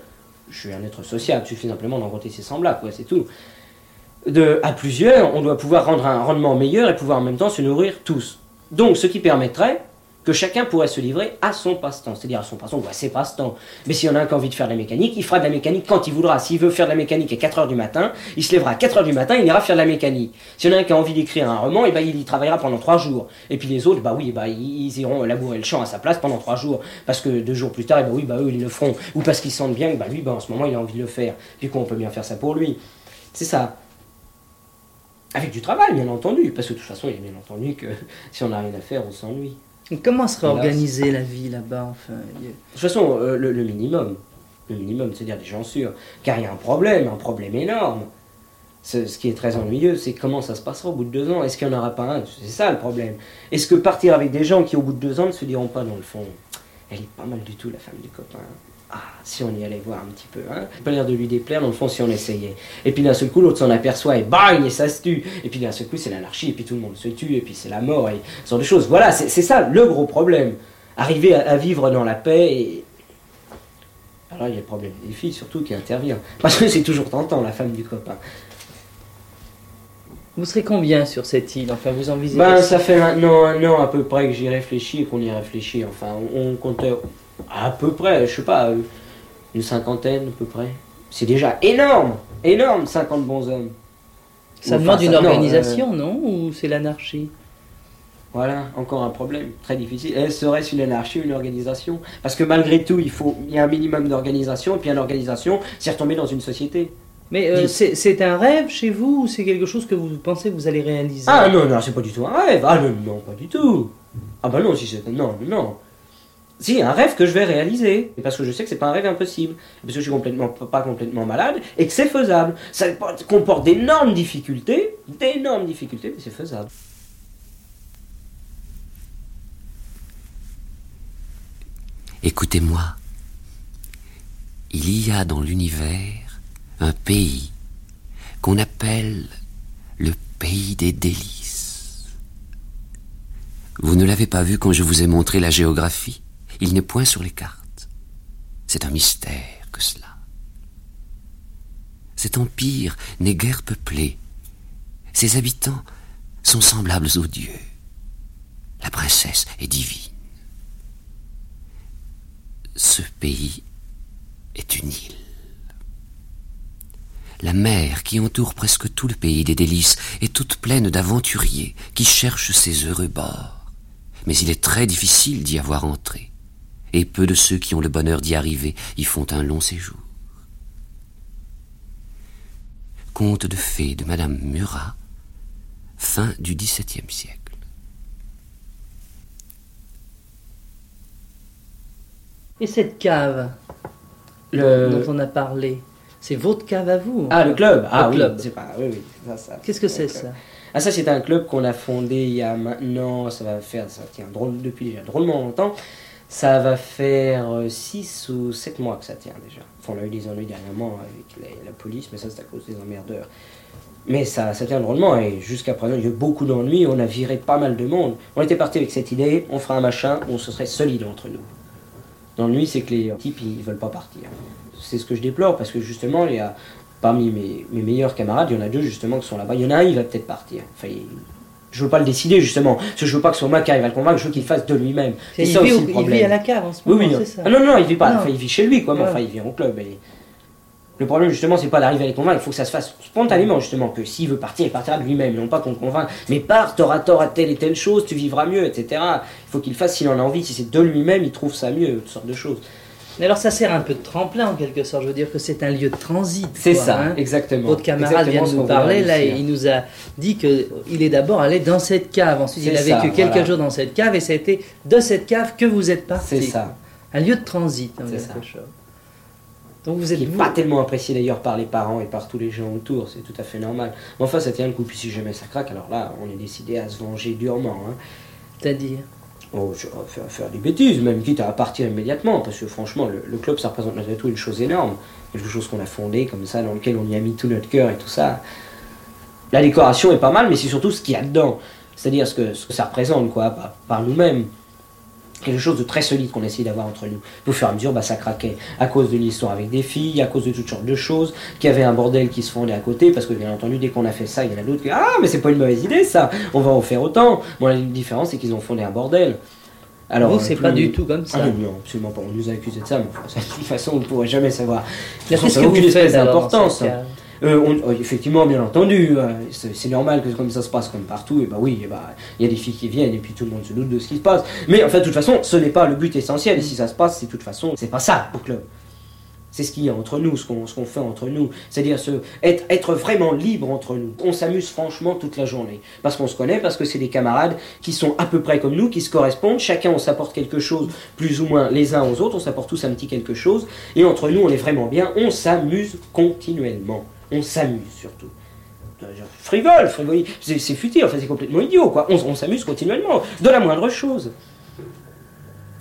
Je suis un être sociable, il suffit simplement d'encontrer ses semblables, quoi, c'est tout. À plusieurs, on doit pouvoir rendre un rendement meilleur et pouvoir en même temps se nourrir tous. Donc, ce qui permettrait que chacun pourrait se livrer à son passe-temps, c'est-à-dire à son passe-temps ou à ses passe-temps. Mais s'il y en a un qui a envie de faire de la mécanique, il fera de la mécanique quand il voudra. S'il veut faire de la mécanique à 4h du matin, il se lèvera à 4h du matin, il ira faire de la mécanique. S'il y en a un qui a envie d'écrire un roman, et eh ben, il y travaillera pendant 3 jours. Et puis les autres, bah oui, bah, ils iront labourer le champ à sa place pendant 3 jours. Parce que deux jours plus tard, et eh bah oui, bah eux, ils le feront. Ou parce qu'ils sentent bien que bah, lui, bah, en ce moment, il a envie de le faire. Puis qu'on peut bien faire ça pour lui. C'est ça. Avec du travail, bien entendu. Parce que de toute façon, il est bien entendu que [LAUGHS] si on n'a rien à faire, on s'ennuie. Comment serait organisée la vie là-bas enfin, De toute façon, euh, le, minimum, le minimum, c'est-à-dire des gens sûrs, car il y a un problème, un problème énorme. Ce, qui est très ennuyeux, c'est comment ça se passera au bout de deux ans. Est-ce qu'il n'y en aura pas un? C'est ça le problème. Est-ce que partir avec des gens qui, au bout de deux ans, ne se diront pas, dans le fond, elle est pas mal du tout, la femme du copain ah, si on y allait voir un petit peu, hein. Pas l'air de lui déplaire, dans le fond, si on essayait. Et puis d'un seul coup, l'autre s'en aperçoit et bang, et ça se tue. Et puis d'un seul coup, c'est l'anarchie, et puis tout le monde se tue, et puis c'est la mort, et ce genre de choses. Voilà, c'est ça le gros problème. Arriver à, vivre dans la paix et. Alors il y a le problème des filles surtout qui intervient. Parce que c'est toujours tentant, la femme du copain. Vous serez combien sur cette île? Enfin, vous envisagez Ben, ça fait maintenant un an à peu près que j'y réfléchis et qu'on y réfléchit. Enfin, on, on comptait à peu près, je sais pas, une cinquantaine à peu près. C'est déjà énorme, énorme, 50 bons hommes. Ça demande une organisation, euh, non Ou c'est l'anarchie? Voilà, encore un problème très difficile. Serait-ce une anarchie ou une organisation? Parce que malgré tout, il faut il y a un minimum d'organisation, et puis une organisation, c'est retomber dans une société. Mais euh, c'est un rêve chez vous ou c'est quelque chose que vous pensez que vous allez réaliser? Ah non, non, c'est pas du tout un rêve. Ah non, non, pas du tout. Ah bah non, si c'est... Non, non. Si, un rêve que je vais réaliser. Parce que je sais que c'est pas un rêve impossible. Parce que je suis pas complètement malade et que c'est faisable. Ça comporte d'énormes difficultés, d'énormes difficultés, mais c'est faisable. Écoutez-moi. Il y a dans l'univers un pays qu'on appelle le pays des délices. Vous ne l'avez pas vu quand je vous ai montré la géographie? Il n'est point sur les cartes. C'est un mystère que cela. Cet empire n'est guère peuplé. Ses habitants sont semblables aux dieux. La princesse est divine. Ce pays est une île. La mer qui entoure presque tout le pays des délices est toute pleine d'aventuriers qui cherchent ces heureux bords. Mais il est très difficile d'y avoir entré et peu de ceux qui ont le bonheur d'y arriver y font un long séjour. Conte de fées de Madame Murat, fin du XVIIe siècle. Et cette cave dont on a parlé, c'est votre cave à vous Ah, le club Ah, oui, club. Pas, oui, oui, Qu'est-ce que c'est ça Ah, ça, c'est un club qu'on a fondé il y a maintenant, ça va faire, ça tient drôle, depuis déjà drôlement longtemps. Ça va faire 6 euh, ou 7 mois que ça tient déjà. Enfin, on a eu des ennuis dernièrement avec la police, mais ça c'est à cause des emmerdeurs. Mais ça, ça tient drôlement et jusqu'à présent il y a eu beaucoup d'ennuis, on a viré pas mal de monde. On était parti avec cette idée, on fera un machin on se serait solide entre nous. L'ennui c'est que les types ils veulent pas partir. C'est ce que je déplore parce que justement il y a, parmi mes, meilleurs camarades, il y en a deux justement qui sont là-bas. Il y en a un, il va peut-être partir. Je veux pas le décider justement, parce que je veux pas que ce soit moi qui arrive à le convaincre, je veux qu'il fasse de lui-même. C'est ça aussi le problème. Il vit à la cave en ce moment, oui, oui, ça. Ah, non, non, il vit pas, enfin, il vit chez lui, quoi, mais enfin, il vit au club. Et... Le problème, justement, c'est pas d'arriver à les convaincre, il faut que ça se fasse spontanément, justement, que s'il veut partir, il partira de lui-même, non pas qu'on le convainc. Mais pars, t'auras tort à telle et telle chose, tu vivras mieux, etc. Il faut qu'il fasse s'il en a envie, si c'est de lui-même, il trouve ça mieux, toutes sortes de choses. Mais alors ça sert un peu de tremplin en quelque sorte. Je veux dire que c'est un lieu de transit. C'est ça, hein. exactement. Votre camarade vient de nous parler. Là, il nous a dit qu'il est d'abord allé dans cette cave. Ensuite, il a vécu quelques jours dans cette cave et ça a été de cette cave que vous êtes parti. C'est ça. Un lieu de transit en quelque ça. chose. Donc vous êtes pas tellement apprécié d'ailleurs par les parents et par tous les gens autour, c'est tout à fait normal. Mais enfin, ça tient le coup. Puis si jamais ça craque, alors là, on est décidé à se venger durement. Hein. C'est-à-dire Oh, vais faire, des bêtises, même quitte à partir immédiatement, parce que franchement, le, club, ça représente malgré tout une chose énorme, quelque chose qu'on a fondé comme ça, dans lequel on y a mis tout notre cœur et tout ça. La décoration est pas mal, mais c'est surtout ce qu'il y a dedans, c'est-à-dire ce que ça représente, quoi, par, nous-mêmes. Quelque chose de très solide qu'on essayait d'avoir entre nous. Au fur et à mesure, bah, ça craquait à cause de l'histoire avec des filles, à cause de toutes sortes de choses, qu'il y avait un bordel qui se fondait à côté, parce que bien entendu, dès qu'on a fait ça, il y en a d'autres qui Ah, mais c'est pas une mauvaise idée ça, on va en faire autant. Bon, la différence, c'est qu'ils ont fondé un bordel. Alors, c'est pas du tout comme ça. Ah, non, absolument pas. On nous a accusé de ça, mais de toute façon, on ne pourrait jamais savoir. Qu'est-ce que vous faites d'importance euh, euh, effectivement, bien entendu, euh, c'est normal que comme ça se passe comme partout, et bah oui, il bah, y a des filles qui viennent et puis tout le monde se doute de ce qui se passe. Mais en fait, de toute façon, ce n'est pas le but essentiel, et si ça se passe, c'est de toute façon, c'est pas ça au club. C'est ce qu'il y a entre nous, ce qu'on fait entre nous. C'est-à-dire être, être vraiment libre entre nous. On s'amuse franchement toute la journée. Parce qu'on se connaît, parce que c'est des camarades qui sont à peu près comme nous, qui se correspondent. Chacun, on s'apporte quelque chose, plus ou moins les uns aux autres. On s'apporte tous un petit quelque chose. Et entre nous, on est vraiment bien. On s'amuse continuellement on s'amuse surtout. Frivole, frivole, c'est futile, enfin c'est complètement idiot, quoi. On, on s'amuse continuellement, de la moindre chose.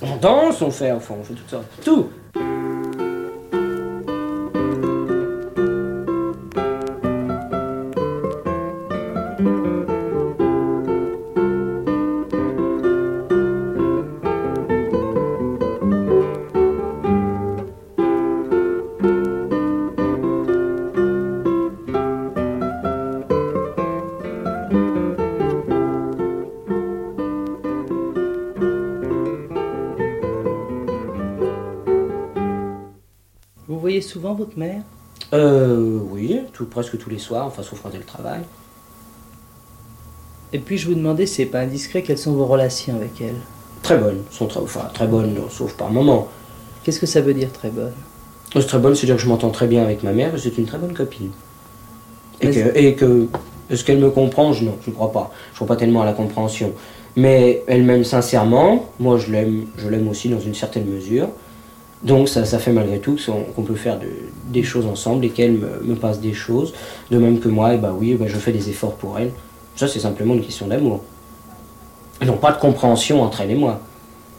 On danse, on fait, enfin, on fait tout ça. Tout. Souvent votre mère? Euh, Oui, tout, presque tous les soirs, enfin sauf quand elle travaille. Et puis je vous demandais, c'est pas indiscret, quelles sont vos relations avec elle? Très bonnes, sont très, enfin très bonnes, sauf par moment. Qu'est-ce que ça veut dire très bonne C'est très bonne, c'est-à-dire que je m'entends très bien avec ma mère, c'est une très bonne copine. Et que, et que, est-ce qu'elle me comprend? Non, je ne crois pas. Je ne crois pas tellement à la compréhension. Mais elle m'aime sincèrement, moi je l'aime, je l'aime aussi dans une certaine mesure. Donc ça, ça fait malgré tout qu'on peut faire des choses ensemble et qu'elle me, passe des choses, de même que moi, et bah oui, bah, je fais des efforts pour elle. Ça c'est simplement une question d'amour. Non pas de compréhension entre elle et moi,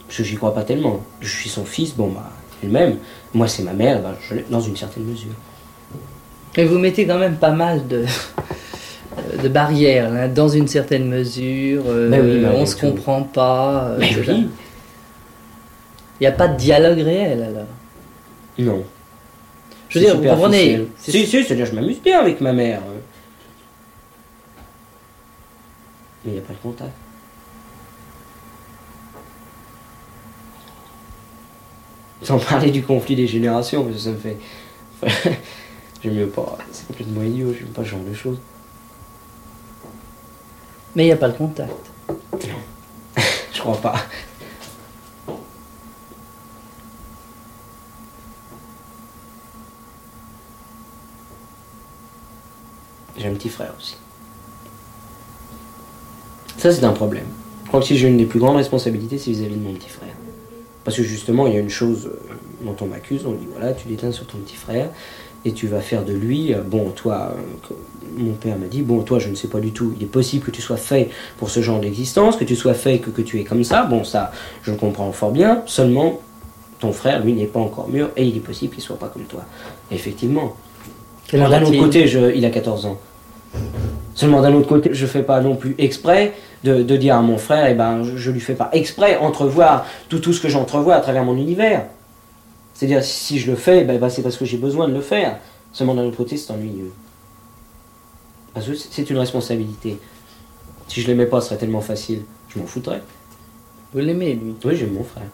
parce que j'y crois pas tellement. Je suis son fils, bon bah elle-même, moi c'est ma mère, bah, je, dans une certaine mesure. Et vous mettez quand même pas mal de, [LAUGHS] de barrières, hein, dans une certaine mesure, euh, ben on se comprend pas. Euh, Mais oui. Il n'y a pas de dialogue réel alors Non. Je veux dire, vous comprenez Si, si, c'est-à-dire je m'amuse bien avec ma mère. Mais il n'y a pas de contact. Sans parler du conflit des générations, parce que ça me fait. [LAUGHS] j'aime mieux pas. C'est complètement idiot, j'aime pas ce genre de choses. Mais il n'y a pas de contact. Non. [LAUGHS] je crois pas. J'ai un petit frère aussi. Ça, c'est un problème. Je crois que si j'ai une des plus grandes responsabilités, c'est vis-à-vis de mon petit frère. Parce que justement, il y a une chose euh, dont on m'accuse, on dit voilà, tu déteins sur ton petit frère et tu vas faire de lui, euh, bon, toi, euh, mon père m'a dit, bon, toi, je ne sais pas du tout, il est possible que tu sois fait pour ce genre d'existence, que tu sois fait, que, que tu es comme ça, bon, ça, je le comprends fort bien, seulement, ton frère, lui, n'est pas encore mûr et il est possible qu'il soit pas comme toi. effectivement. D'un autre côté, je, il a 14 ans. Seulement d'un autre côté, je ne fais pas non plus exprès de, dire à mon frère, eh ben, je, ne lui fais pas exprès entrevoir tout, tout ce que j'entrevois à travers mon univers. C'est-à-dire, si je le fais, ben, ben, c'est parce que j'ai besoin de le faire. Seulement d'un autre côté, c'est ennuyeux. Parce que c'est une responsabilité. Si je l'aimais pas, ce serait tellement facile. Je m'en foutrais. Vous l'aimez, lui? Oui, j'aime mon frère.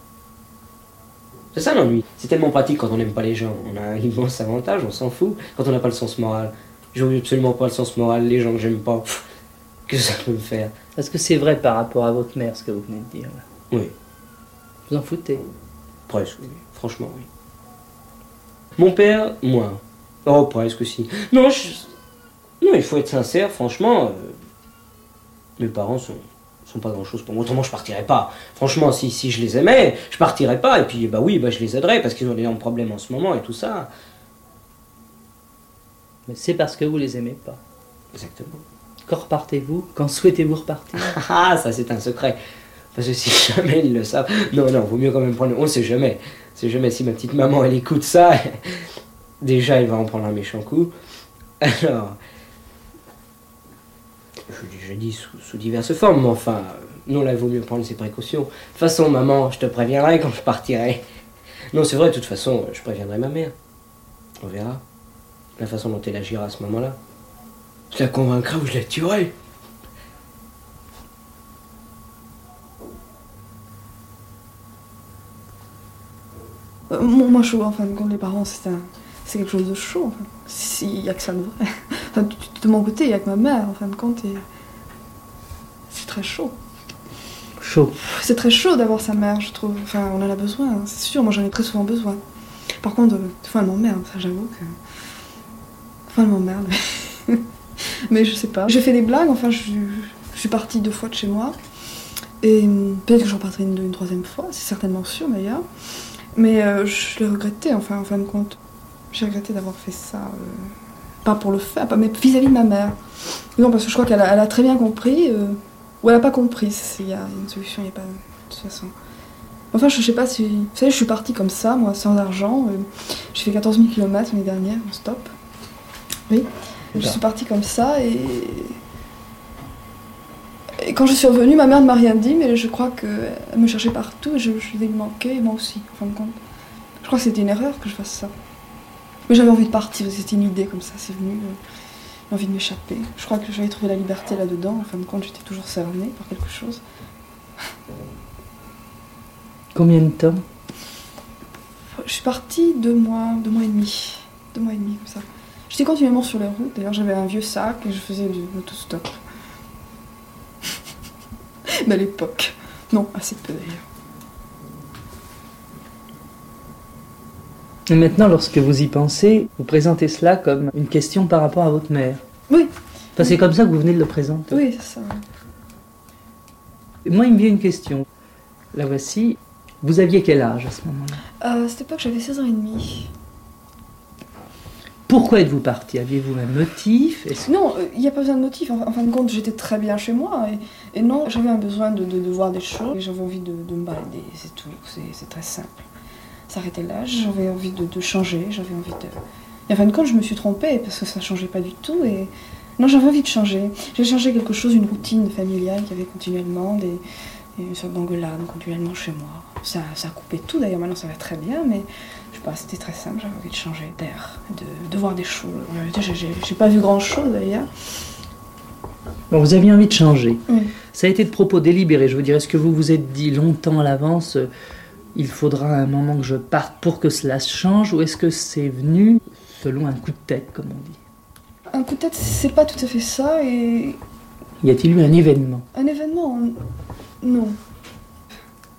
C'est ça l'ennui. C'est tellement pratique quand on n'aime pas les gens. On a un immense avantage, on s'en fout. Quand on n'a pas le sens moral. J'ai absolument pas le sens moral, les gens que j'aime pas, que ça peut me faire. Est-ce que c'est vrai par rapport à votre mère, ce que vous venez de dire Oui. Vous en foutez? Presque, oui. Franchement, oui. Mon père, moi. Oh, presque si. Non, non, il faut être sincère, franchement. Euh, mes parents sont, sont pas grand chose pour moi. Autrement, je partirais pas. Franchement, si, si je les aimais, je partirais pas. Et puis, bah oui, bah, je les aiderais parce qu'ils ont d'énormes problèmes en ce moment et tout ça. Mais c'est parce que vous les aimez pas. Exactement. Quand repartez-vous? Quand souhaitez-vous repartir? [LAUGHS] Ah, ça c'est un secret. Parce que si jamais ils le savent. Non, non, vaut mieux quand même prendre. On sait jamais. C'est jamais si ma petite maman elle écoute ça. [LAUGHS] Déjà, elle va en prendre un méchant coup. Alors. Je, dis sous, diverses formes, mais enfin, Non, là, il vaut mieux prendre ses précautions. De toute façon, maman, je te préviendrai quand je partirai. Non, c'est vrai, de toute façon, je préviendrai ma mère. On verra. La façon dont elle agira à ce moment-là. Je la convaincrai ou je la tuerai. Euh, moi, je en fin de compte, les parents, c'est un- quelque chose de chaud. Enfin. S'il y a que ça de vrai. Enfin, de- mon côté, il y a que ma mère, en fin de compte, et c'est très chaud. Chaud. C'est très chaud d'avoir sa mère, je trouve. Enfin, on en a besoin, hein, c'est sûr. Moi, j'en ai très souvent besoin. Par contre, euh, des fois, elle m'emmerde. Ça, j'avoue que. Fois, elle m'emmerde. Mais je sais pas. J'ai fait des blagues. Enfin, je, je suis partie deux fois de chez moi. Et hum, peut-être que je repartirai une, une troisième fois. C'est certainement sûr, d'ailleurs. Mais euh, je l'ai regretté, enfin, en fin de compte. J'ai regretté d'avoir fait ça. euh, pas pour le faire, mais vis-à-vis de ma mère. Non, parce que je crois qu'elle a, a très bien compris. euh, ou elle a pas compris. Il y a une solution, il n'y a pas. De toute façon. Enfin, je sais pas si. Vous savez, je suis partie comme ça, moi, sans argent. euh, J'ai fait 14 000 km l'année dernière, en stop. Oui. Je suis partie comme ça et. Et quand je suis revenue, ma mère ne m'a rien dit, mais je crois qu'elle me cherchait partout et je, je lui manquer, et moi aussi, en fin de compte. Je crois que c'était une erreur que je fasse ça. Mais j'avais envie de partir, c'était une idée comme ça, c'est venu. euh, envie de m'échapper. Je crois que j'avais trouvé la liberté là-dedans. En fin de compte, j'étais toujours cernée par quelque chose. Combien de temps? Je suis partie deux mois, deux mois et demi. Deux mois et demi, comme ça. J'étais continuellement sur les routes. D'ailleurs, j'avais un vieux sac et je faisais du autostop. [LAUGHS] Mais à l'époque. Non, assez peu d'ailleurs. Et maintenant, lorsque vous y pensez, vous présentez cela comme une question par rapport à votre mère. Oui. Enfin, c'est comme ça que vous venez de le présenter. Oui, c'est ça. Moi, il me vient une question. La voici. Vous aviez quel âge à ce moment-là? Euh, à cette époque, j'avais 16 ans et demi. Pourquoi êtes-vous parti? Aviez-vous un motif? Que- Non, il n'y a pas besoin de motif. En, fin de compte, j'étais très bien chez moi. Et, et non, j'avais un besoin de, de- de voir des choses. Et j'avais envie de, de me balader, c'est tout. C'est très simple. S'arrêter là, j'avais envie de, de changer. J'avais envie de. Et en fin de compte, je me suis trompée parce que ça ne changeait pas du tout. Et non, j'avais envie de changer. J'ai changé quelque chose, une routine familiale qui avait continuellement des, une sorte d'engueulade continuellement chez moi. Ça, ça a coupé tout d'ailleurs, maintenant ça va très bien, mais je sais pas, c'était très simple, j'avais envie de changer d'air, de, de voir des choses. En réalité, j'ai- pas vu grand chose d'ailleurs. Bon, vous aviez envie de changer. Oui. Ça a été de propos délibérés. Je veux dire, est-ce que vous vous êtes dit longtemps à l'avance, euh, il faudra un moment que je parte pour que cela change, ou est-ce que c'est venu selon un coup de tête, comme on dit Un coup de tête, c'est pas tout à fait ça, et Y a-t-il eu un événement? Un événement, non.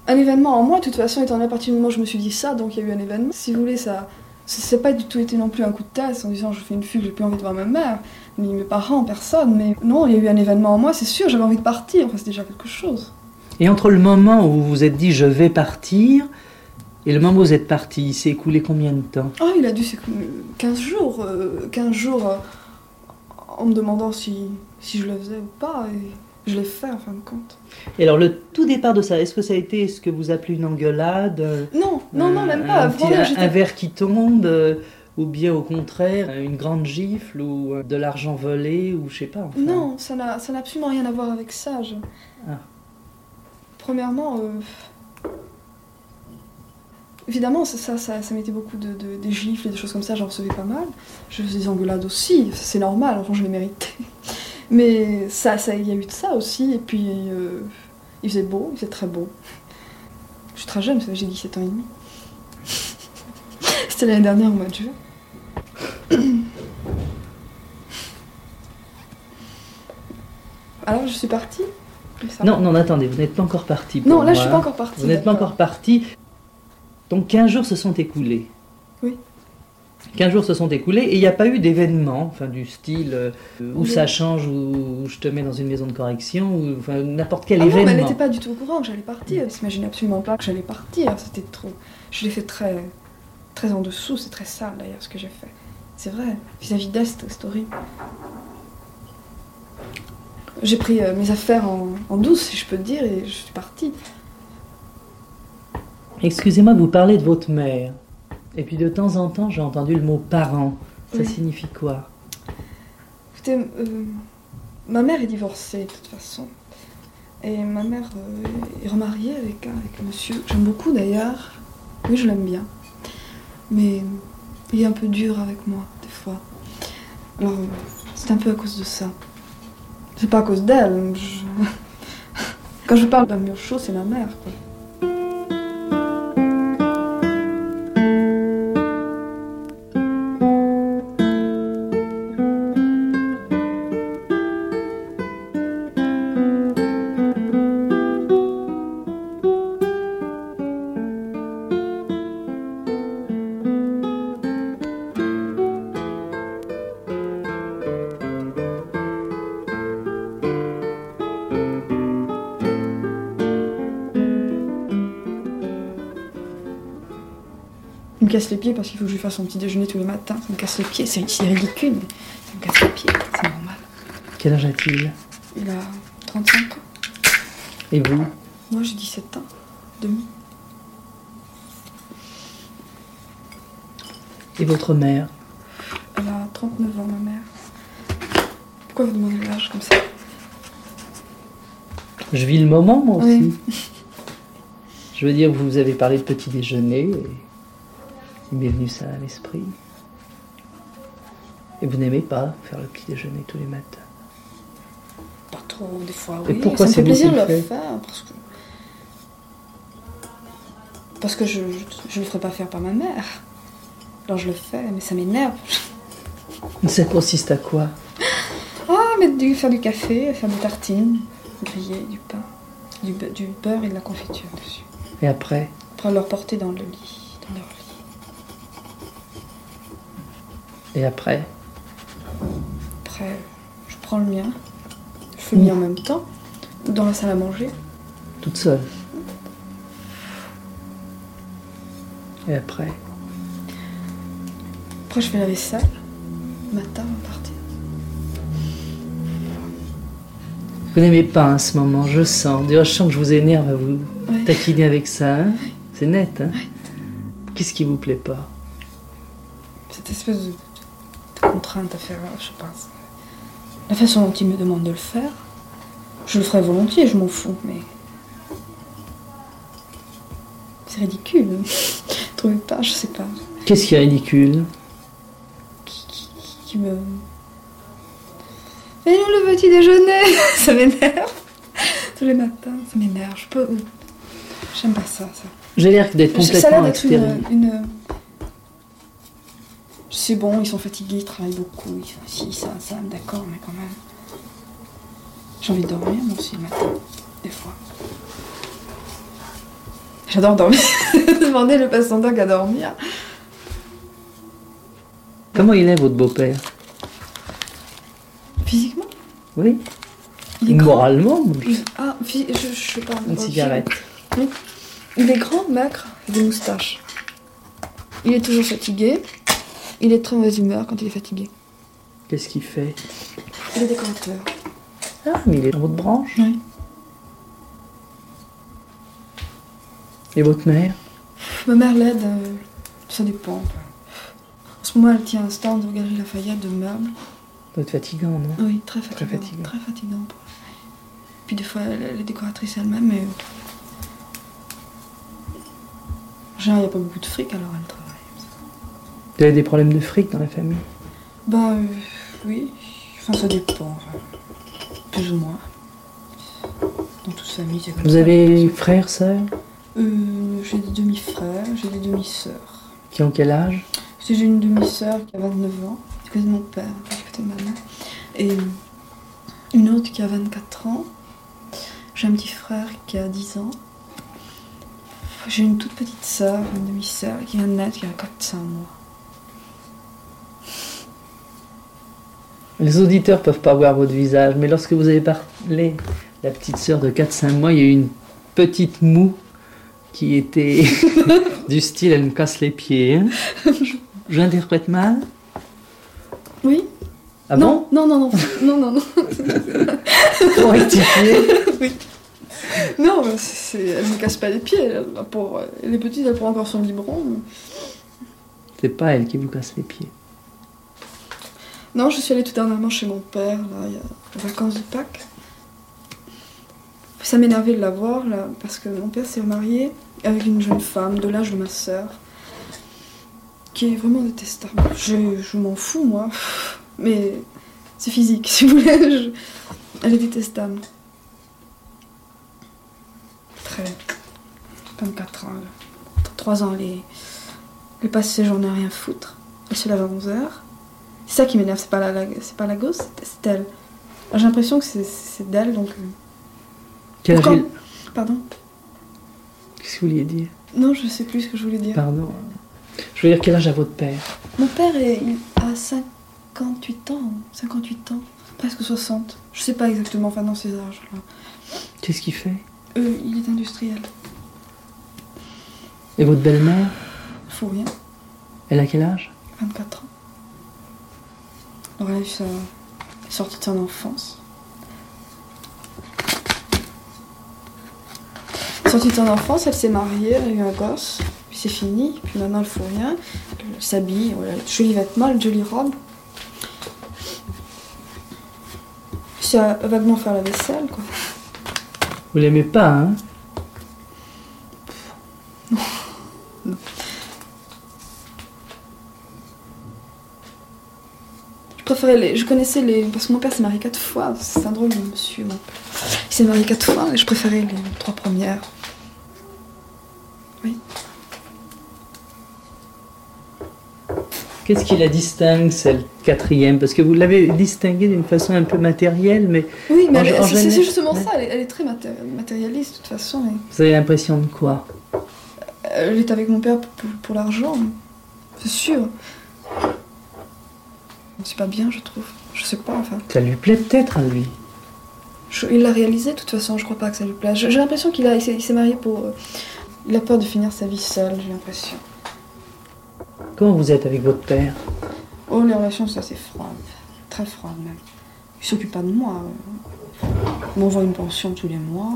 Un événement en moi, de toute façon, étant donné à partir du moment où je me suis dit ça, donc il y a eu un événement. Si vous voulez, ça. Ça n'a pas du tout été non plus un coup de tête en disant je fais une fugue, j'ai plus envie de voir ma mère, ni mes parents, personne. Mais non, il y a eu un événement en moi, c'est sûr, j'avais envie de partir, enfin, c'est déjà quelque chose. Et entre le moment où vous vous êtes dit je vais partir et le moment où vous êtes parti, il s'est écoulé combien de temps? Ah, il a dû, c'est comme 15 jours, euh, 15 jours euh, en me demandant si, si je le faisais ou pas, et je l'ai fait en fin de compte. Et alors le tout départ de ça, est-ce que ça a été ce que vous appelez une engueulade? Euh, Non, non, non, même pas. un, petit- Vraiment, un- verre qui tombe, euh, ou bien au contraire une grande gifle, ou euh, de l'argent volé, ou je sais pas. enfin. Non, ça n'a ça n'a absolument rien à voir avec ça. je- Ah. Premièrement, euh, évidemment, ça, ça, ça, mettait beaucoup de, de- des gifles et des choses comme ça, j'en recevais pas mal. Je faisais des engueulades aussi, c'est normal, enfin je les méritais. [LAUGHS] Mais ça, ça, il y a eu de ça aussi, et puis euh, il faisait beau, il faisait très beau. Je suis très jeune, j'ai 17 ans et demi. [LAUGHS] C'était l'année dernière au mois de juin. [COUGHS] Alors je suis partie. Non, non, attendez, vous n'êtes pas encore parti. pour Non, là je moi. suis pas encore partie. Vous n'êtes pas encore parti. Donc 15 jours se sont écoulés. Oui. 15 jours se sont écoulés et il n'y a pas eu d'événement, enfin du style euh, où Oui. ça change, où je te mets dans une maison de correction, ou enfin, n'importe quel Ah non, mais elle événement. n'était pas du tout au courant que j'allais partir. Elle s'imaginait absolument pas que j'allais partir. C'était trop. Je l'ai fait très, très en dessous. C'est très sale d'ailleurs ce que j'ai fait. C'est vrai. Vis-à-vis c'était c'était horrible. J'ai pris euh, mes affaires en, en douce, si je peux te dire, et je suis partie. Excusez-moi, vous parlez de votre mère. Et puis de temps en temps, j'ai entendu le mot parent. Ça Oui. signifie quoi? Écoutez, euh, ma mère est divorcée de toute façon. Et ma mère euh, est remariée avec, un- avec un monsieur que j'aime beaucoup d'ailleurs. Oui, je l'aime bien. Mais il est un peu dur avec moi, des fois. Alors, c'est un peu à cause de ça. C'est pas à cause d'elle. [LAUGHS] Quand je parle d'un mur chaud, c'est ma mère. Pieds parce qu'il faut que je lui fasse son petit déjeuner tous les matins. Ça me casse les pieds, c'est ridicule, mais ça me casse les pieds, c'est normal. Quel âge a-t-il? Il a 35 ans. Et vous? Moi, j'ai 17 ans. Demi. Et votre mère? Elle a 39 ans, ma mère. Pourquoi vous demandez l'âge comme ça? Je vis le moment, moi aussi. Oui. Je veux dire, vous avez parlé de petit déjeuner, et il m'est venu ça à l'esprit. Et vous n'aimez pas faire le petit déjeuner tous les matins Pas trop, des fois, Et oui. pourquoi ça me c'est fait plaisir de le faire parce que. Parce que je ne le ferai pas faire par ma mère. Alors je le fais, mais ça m'énerve. [LAUGHS] Ça consiste à quoi? Ah, du, faire du café, faire des tartines, griller du pain, du, du beurre et de la confiture dessus. Et après? Après leur porter dans le lit, dans leur lit. Et après Après, je prends le mien, je fais le mien en même temps, dans la salle à manger. Toute seule Et après Après, je fais la vaisselle, matin, on partir. Vous n'aimez pas en ce moment, je sens. D'ailleurs, je sens que je vous énerve à vous Ouais. taquiner avec ça. hein C'est net, hein Qu'est-ce qui vous plaît pas? Cette espèce de contrainte à faire, je sais pas. La façon dont il me demande de le faire, je le ferai volontiers, je m'en fous, mais. C'est ridicule. [LAUGHS] Trouvez pas Je sais pas. Qu'est-ce qui est ridicule? Qui, qui- qui me. Mais non, le petit déjeuner [LAUGHS] Ça m'énerve Tous les matins, ça m'énerve. Je peux. J'aime pas ça, ça. J'ai l'air d'être Ça a l'air complètement d'être extérieur. une, une- C'est bon, ils sont fatigués, ils travaillent beaucoup, ils font ci, ça, ça, d'accord, mais quand même. J'ai envie de dormir, moi aussi, le matin, des fois. J'adore dormir. [LAUGHS] Demandez le temps qu'à dormir. Comment il est, votre beau-père? Physiquement? Oui Il est grand? Moralement Il- Ah, je, je sais pas. Une cigarette. Il est grand, maigre, des moustaches. Il est toujours fatigué. Il est de très mauvaise humeur quand il est fatigué. Qu'est-ce qu'il fait? Il est décorateur. Ah, mais il est dans votre branche? Oui. Et votre mère? Ma mère l'aide, euh, ça dépend. En ce moment, elle tient un stand au Galerie Lafayette de meubles. Ça doit être fatigant, non? Oui, très fatigant. Très fatigant. Très fatigant pour. Puis des fois, elle, elle est décoratrice elle-même, mais. Genre, il n'y a pas beaucoup de fric, alors elle travaille. Vous avez des problèmes de fric dans la famille? Bah, euh, oui. Enfin, ça dépend. Plus ou moins. Dans toute famille, c'est comme Vous ça. avez frères, sœurs? Euh, j'ai des demi-frères, j'ai des demi-sœurs. Qui ont quel âge? J'ai une demi-sœur qui a 29 ans, du côté de mon père, du côté de ma mère. Et une autre qui a 24 ans. J'ai un petit frère qui a 10 ans. J'ai une toute petite sœur, une demi-sœur, qui vient de naître, qui a 4-5 mois. Les auditeurs peuvent pas voir votre visage, mais lorsque vous avez parlé la petite sœur de 4-5 mois, il y a eu une petite moue qui était [LAUGHS] du style elle me casse les pieds. hein. J'interprète mal? Oui Ah Non, non, non, non, non, non, non. bon Pour rectifier. oui. Non, mais c'est- elle me casse pas les pieds. Elle, a pour, elle est petite, elle prend encore son biberon. mais- C'est pas elle qui vous casse les pieds. Non, je suis allée tout dernièrement chez mon père, là, il y a vacances de Pâques. Ça m'énervait de la voir, là, parce que mon père s'est marié avec une jeune femme de l'âge de ma sœur, qui est vraiment détestable. Je, m'en fous, moi, mais c'est physique, [LAUGHS] si vous voulez. Elle est détestable. Très. 24 ans. là. 3 ans, elle est. Elle passe ses journées à rien foutre. Elle se lève à 11h. C'est ça qui m'énerve, c'est pas la, la- c'est pas la gosse, c'est- elle. J'ai l'impression que c'est- d'elle, donc. Quel âge il- Pardon Qu'est-ce que vous vouliez dire? Non, je sais plus ce que je voulais dire. Pardon. Je veux dire, quel âge a votre père? Mon père est, il a 58 ans. 58 ans. Presque 60. Je sais pas exactement, enfin dans ces âges-là. Qu'est-ce qu'il fait? Euh, il est industriel. Et votre belle-mère? Faut rien. Elle a quel âge? 24 ans. Alors elle a eu sa sortie de son enfance. Sortie de son enfance, elle s'est mariée, elle a eu un gosse, puis c'est fini, puis maintenant elle fout rien. Elle s'habille, voilà, jolis vêtements, une jolie robe. C'est vaguement faire la vaisselle, quoi. Vous l'aimez pas, hein? [LAUGHS] Je préférais les. Je connaissais les. Parce que mon père s'est marié quatre fois. C'est un drôle de monsieur, mon père. Il s'est marié quatre fois et je préférais les trois premières. Oui. Qu'est-ce qui la distingue, celle quatrième? Parce que vous l'avez distinguée d'une façon un peu matérielle, mais Oui, mais c'est général- justement ça. Elle est, elle est très maté- matérialiste, de toute façon. vous avez l'impression de quoi? Elle est avec mon père pour, pour l'argent. C'est sûr. C'est pas bien, je trouve. Je sais pas, enfin. Ça lui plaît peut-être à lui. Je- il l'a réalisé, de toute façon, je crois pas que ça lui plaise. J'ai l'impression qu'il a, il s'est il s'est marié pour. euh, il a peur de finir sa vie seul, j'ai l'impression. Comment vous êtes avec votre père? Oh, les relations, c'est assez froide. Très froide, même. Il s'occupe pas de moi. Il m'envoie une pension tous les mois.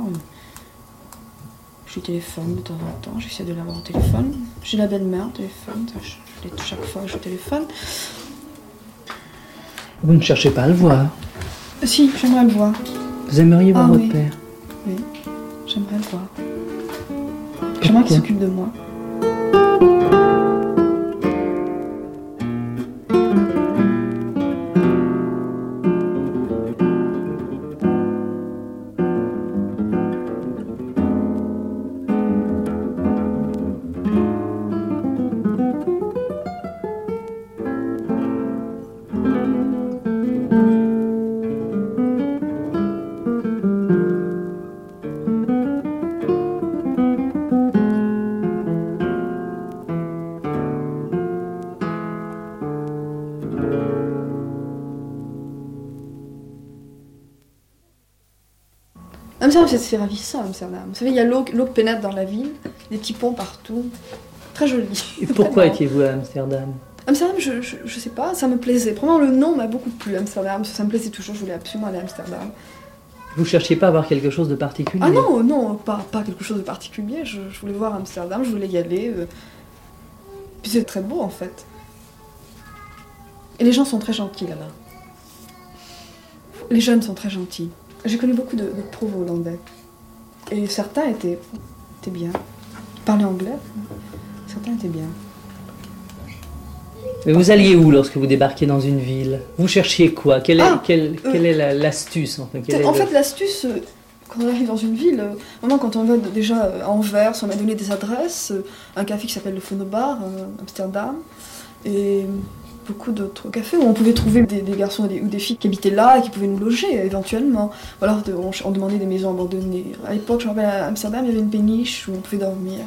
Je lui téléphone de temps en temps, j'essaie de l'avoir au téléphone. J'ai la belle-mère au téléphone, ça, je, je l'ai chaque fois que je téléphone. Vous ne cherchez pas à le voir. Si, j'aimerais le voir. Vous aimeriez voir Ah votre oui. père. Oui, j'aimerais le voir. J'aimerais qu'il s'occupe de moi. Amsterdam, c'est- ravissant, Amsterdam. Vous savez, il y a l'eau pénètre dans la ville, des petits ponts partout. Très joli. Et pourquoi étiez-vous à Amsterdam Amsterdam, je, je, je sais pas, ça me plaisait. Vraiment, le nom m'a beaucoup plu, Amsterdam. Ça me plaisait toujours, je voulais absolument aller à Amsterdam. Vous cherchiez pas à voir quelque chose de particulier Ah non, non, pas, pas quelque chose de particulier. Je, je voulais voir Amsterdam, je voulais y aller. euh. Puis c'est très beau en fait. Et les gens sont très gentils là-bas. Les jeunes sont très gentils. J'ai connu beaucoup de, de pauvres hollandais. Et certains étaient, étaient bien. Ils parlaient anglais. Certains étaient bien. Mais vous alliez où lorsque vous débarquiez dans une ville? Vous cherchiez quoi? Quelle est, Ah, quelle, euh, quelle est la- l'astuce quel est En fait, l'astuce, euh, quand on arrive dans une ville, euh, vraiment quand on va déjà euh, à Anvers, on m'a donné des adresses, euh, un café qui s'appelle le Phonobar, euh, Amsterdam, et beaucoup d'autres cafés où on pouvait trouver des, des garçons des- ou des filles qui habitaient là et qui pouvaient nous loger éventuellement. Ou alors on, on demandait des maisons abandonnées. À l'époque, je me rappelle, à Amsterdam, il y avait une péniche où on pouvait dormir.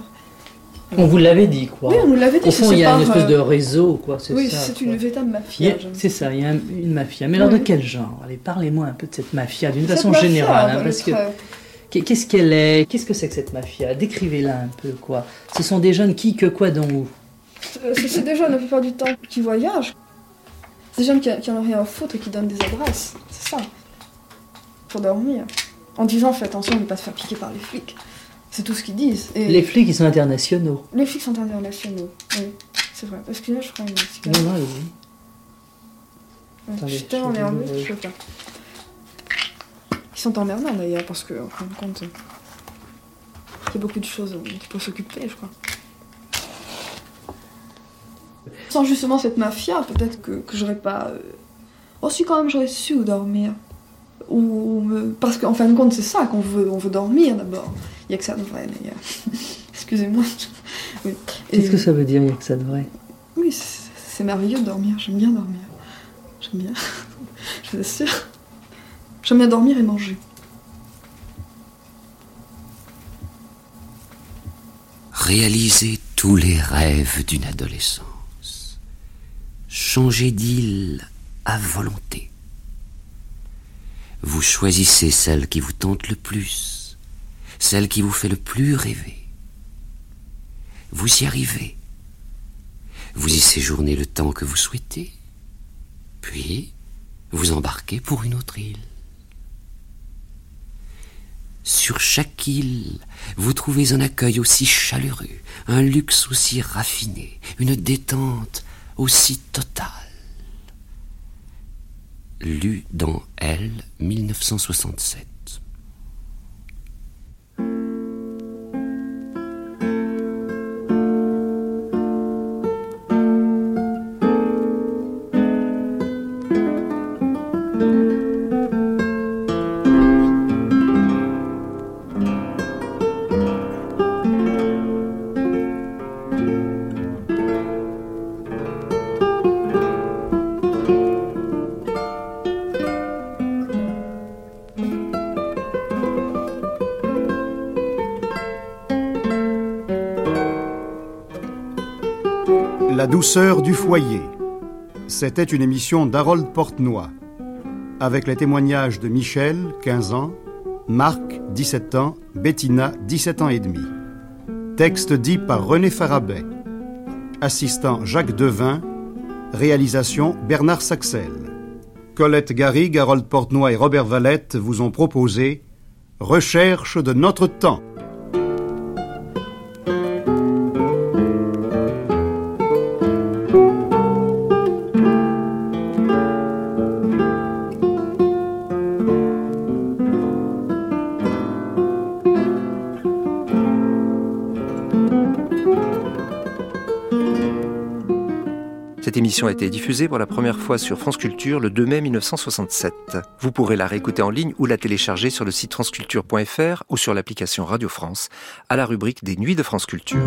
On vous l'avait dit, quoi. Oui, on nous l'avait dit. Au fond, il y a une espèce de euh, réseau, quoi. C'est Oui, ça, c'est une véritable mafia. C'est ça, il y a un- une mafia. Mais alors de quel genre? Allez, parlez-moi un peu de cette mafia, d'une façon mafia, générale. hein, parce que qu'est- qu'est-ce qu'elle est? Qu'est-ce que c'est que cette mafia? Décrivez-la un peu, quoi. Ce sont des jeunes qui, que, quoi, dont où? Euh, C'est c'est des jeunes la plupart du temps qui voyagent. C'est des jeunes qui, qui en ont rien à foutre et qui donnent des adresses. C'est ça. Pour dormir. En disant fais attention de ne pas se faire piquer par les flics. C'est tout ce qu'ils disent. Et Les flics, ils sont internationaux. les flics sont internationaux. Oui, c'est vrai. Parce que là, je crois une Non, non, allez-y. Ouais, Attendez, je peux pas. qui sont emmerdants d'ailleurs, parce que, en fin de compte, il y a beaucoup de choses dont il faut s'occuper, je crois. Sans justement cette mafia, peut-être que, que j'aurais pas. Euh... Oh, si, quand même, j'aurais su dormir. Ou, me... Parce qu'en fin de compte, c'est ça qu'on veut. On veut dormir d'abord. Il n'y a que ça de vrai, d'ailleurs. [LAUGHS] Excusez-moi. Oui. Qu'est-ce que ça veut dire, il n'y a que ça de vrai? Oui, c'est merveilleux de dormir. J'aime bien dormir. J'aime bien. [LAUGHS] Je vous assure. J'aime bien dormir et manger. Réaliser tous les rêves d'une adolescence. Changer d'île à volonté. Vous choisissez celle qui vous tente le plus, celle qui vous fait le plus rêver. Vous y arrivez. Vous y séjournez le temps que vous souhaitez, puis vous embarquez pour une autre île. Sur chaque île, vous trouvez un accueil aussi chaleureux, un luxe aussi raffiné, une détente aussi totale. Lu dans Elle 1967. Douceur du foyer. C'était une émission d'Harold Portenoy, avec les témoignages de Michel, 15 ans, Marc, 17 ans, Bettina, 17 ans et demi. Texte dit par René Farabet. Assistant Jacques Devin. Réalisation Bernard Saxel. Colette Garrigue, Harold Portenoy et Robert Valette vous ont proposé Recherche de notre temps. A été diffusée pour la première fois sur France Culture le 2 mai 1967. Vous pourrez la réécouter en ligne ou la télécharger sur le site franceculture.fr ou sur l'application Radio France à la rubrique des Nuits de France Culture.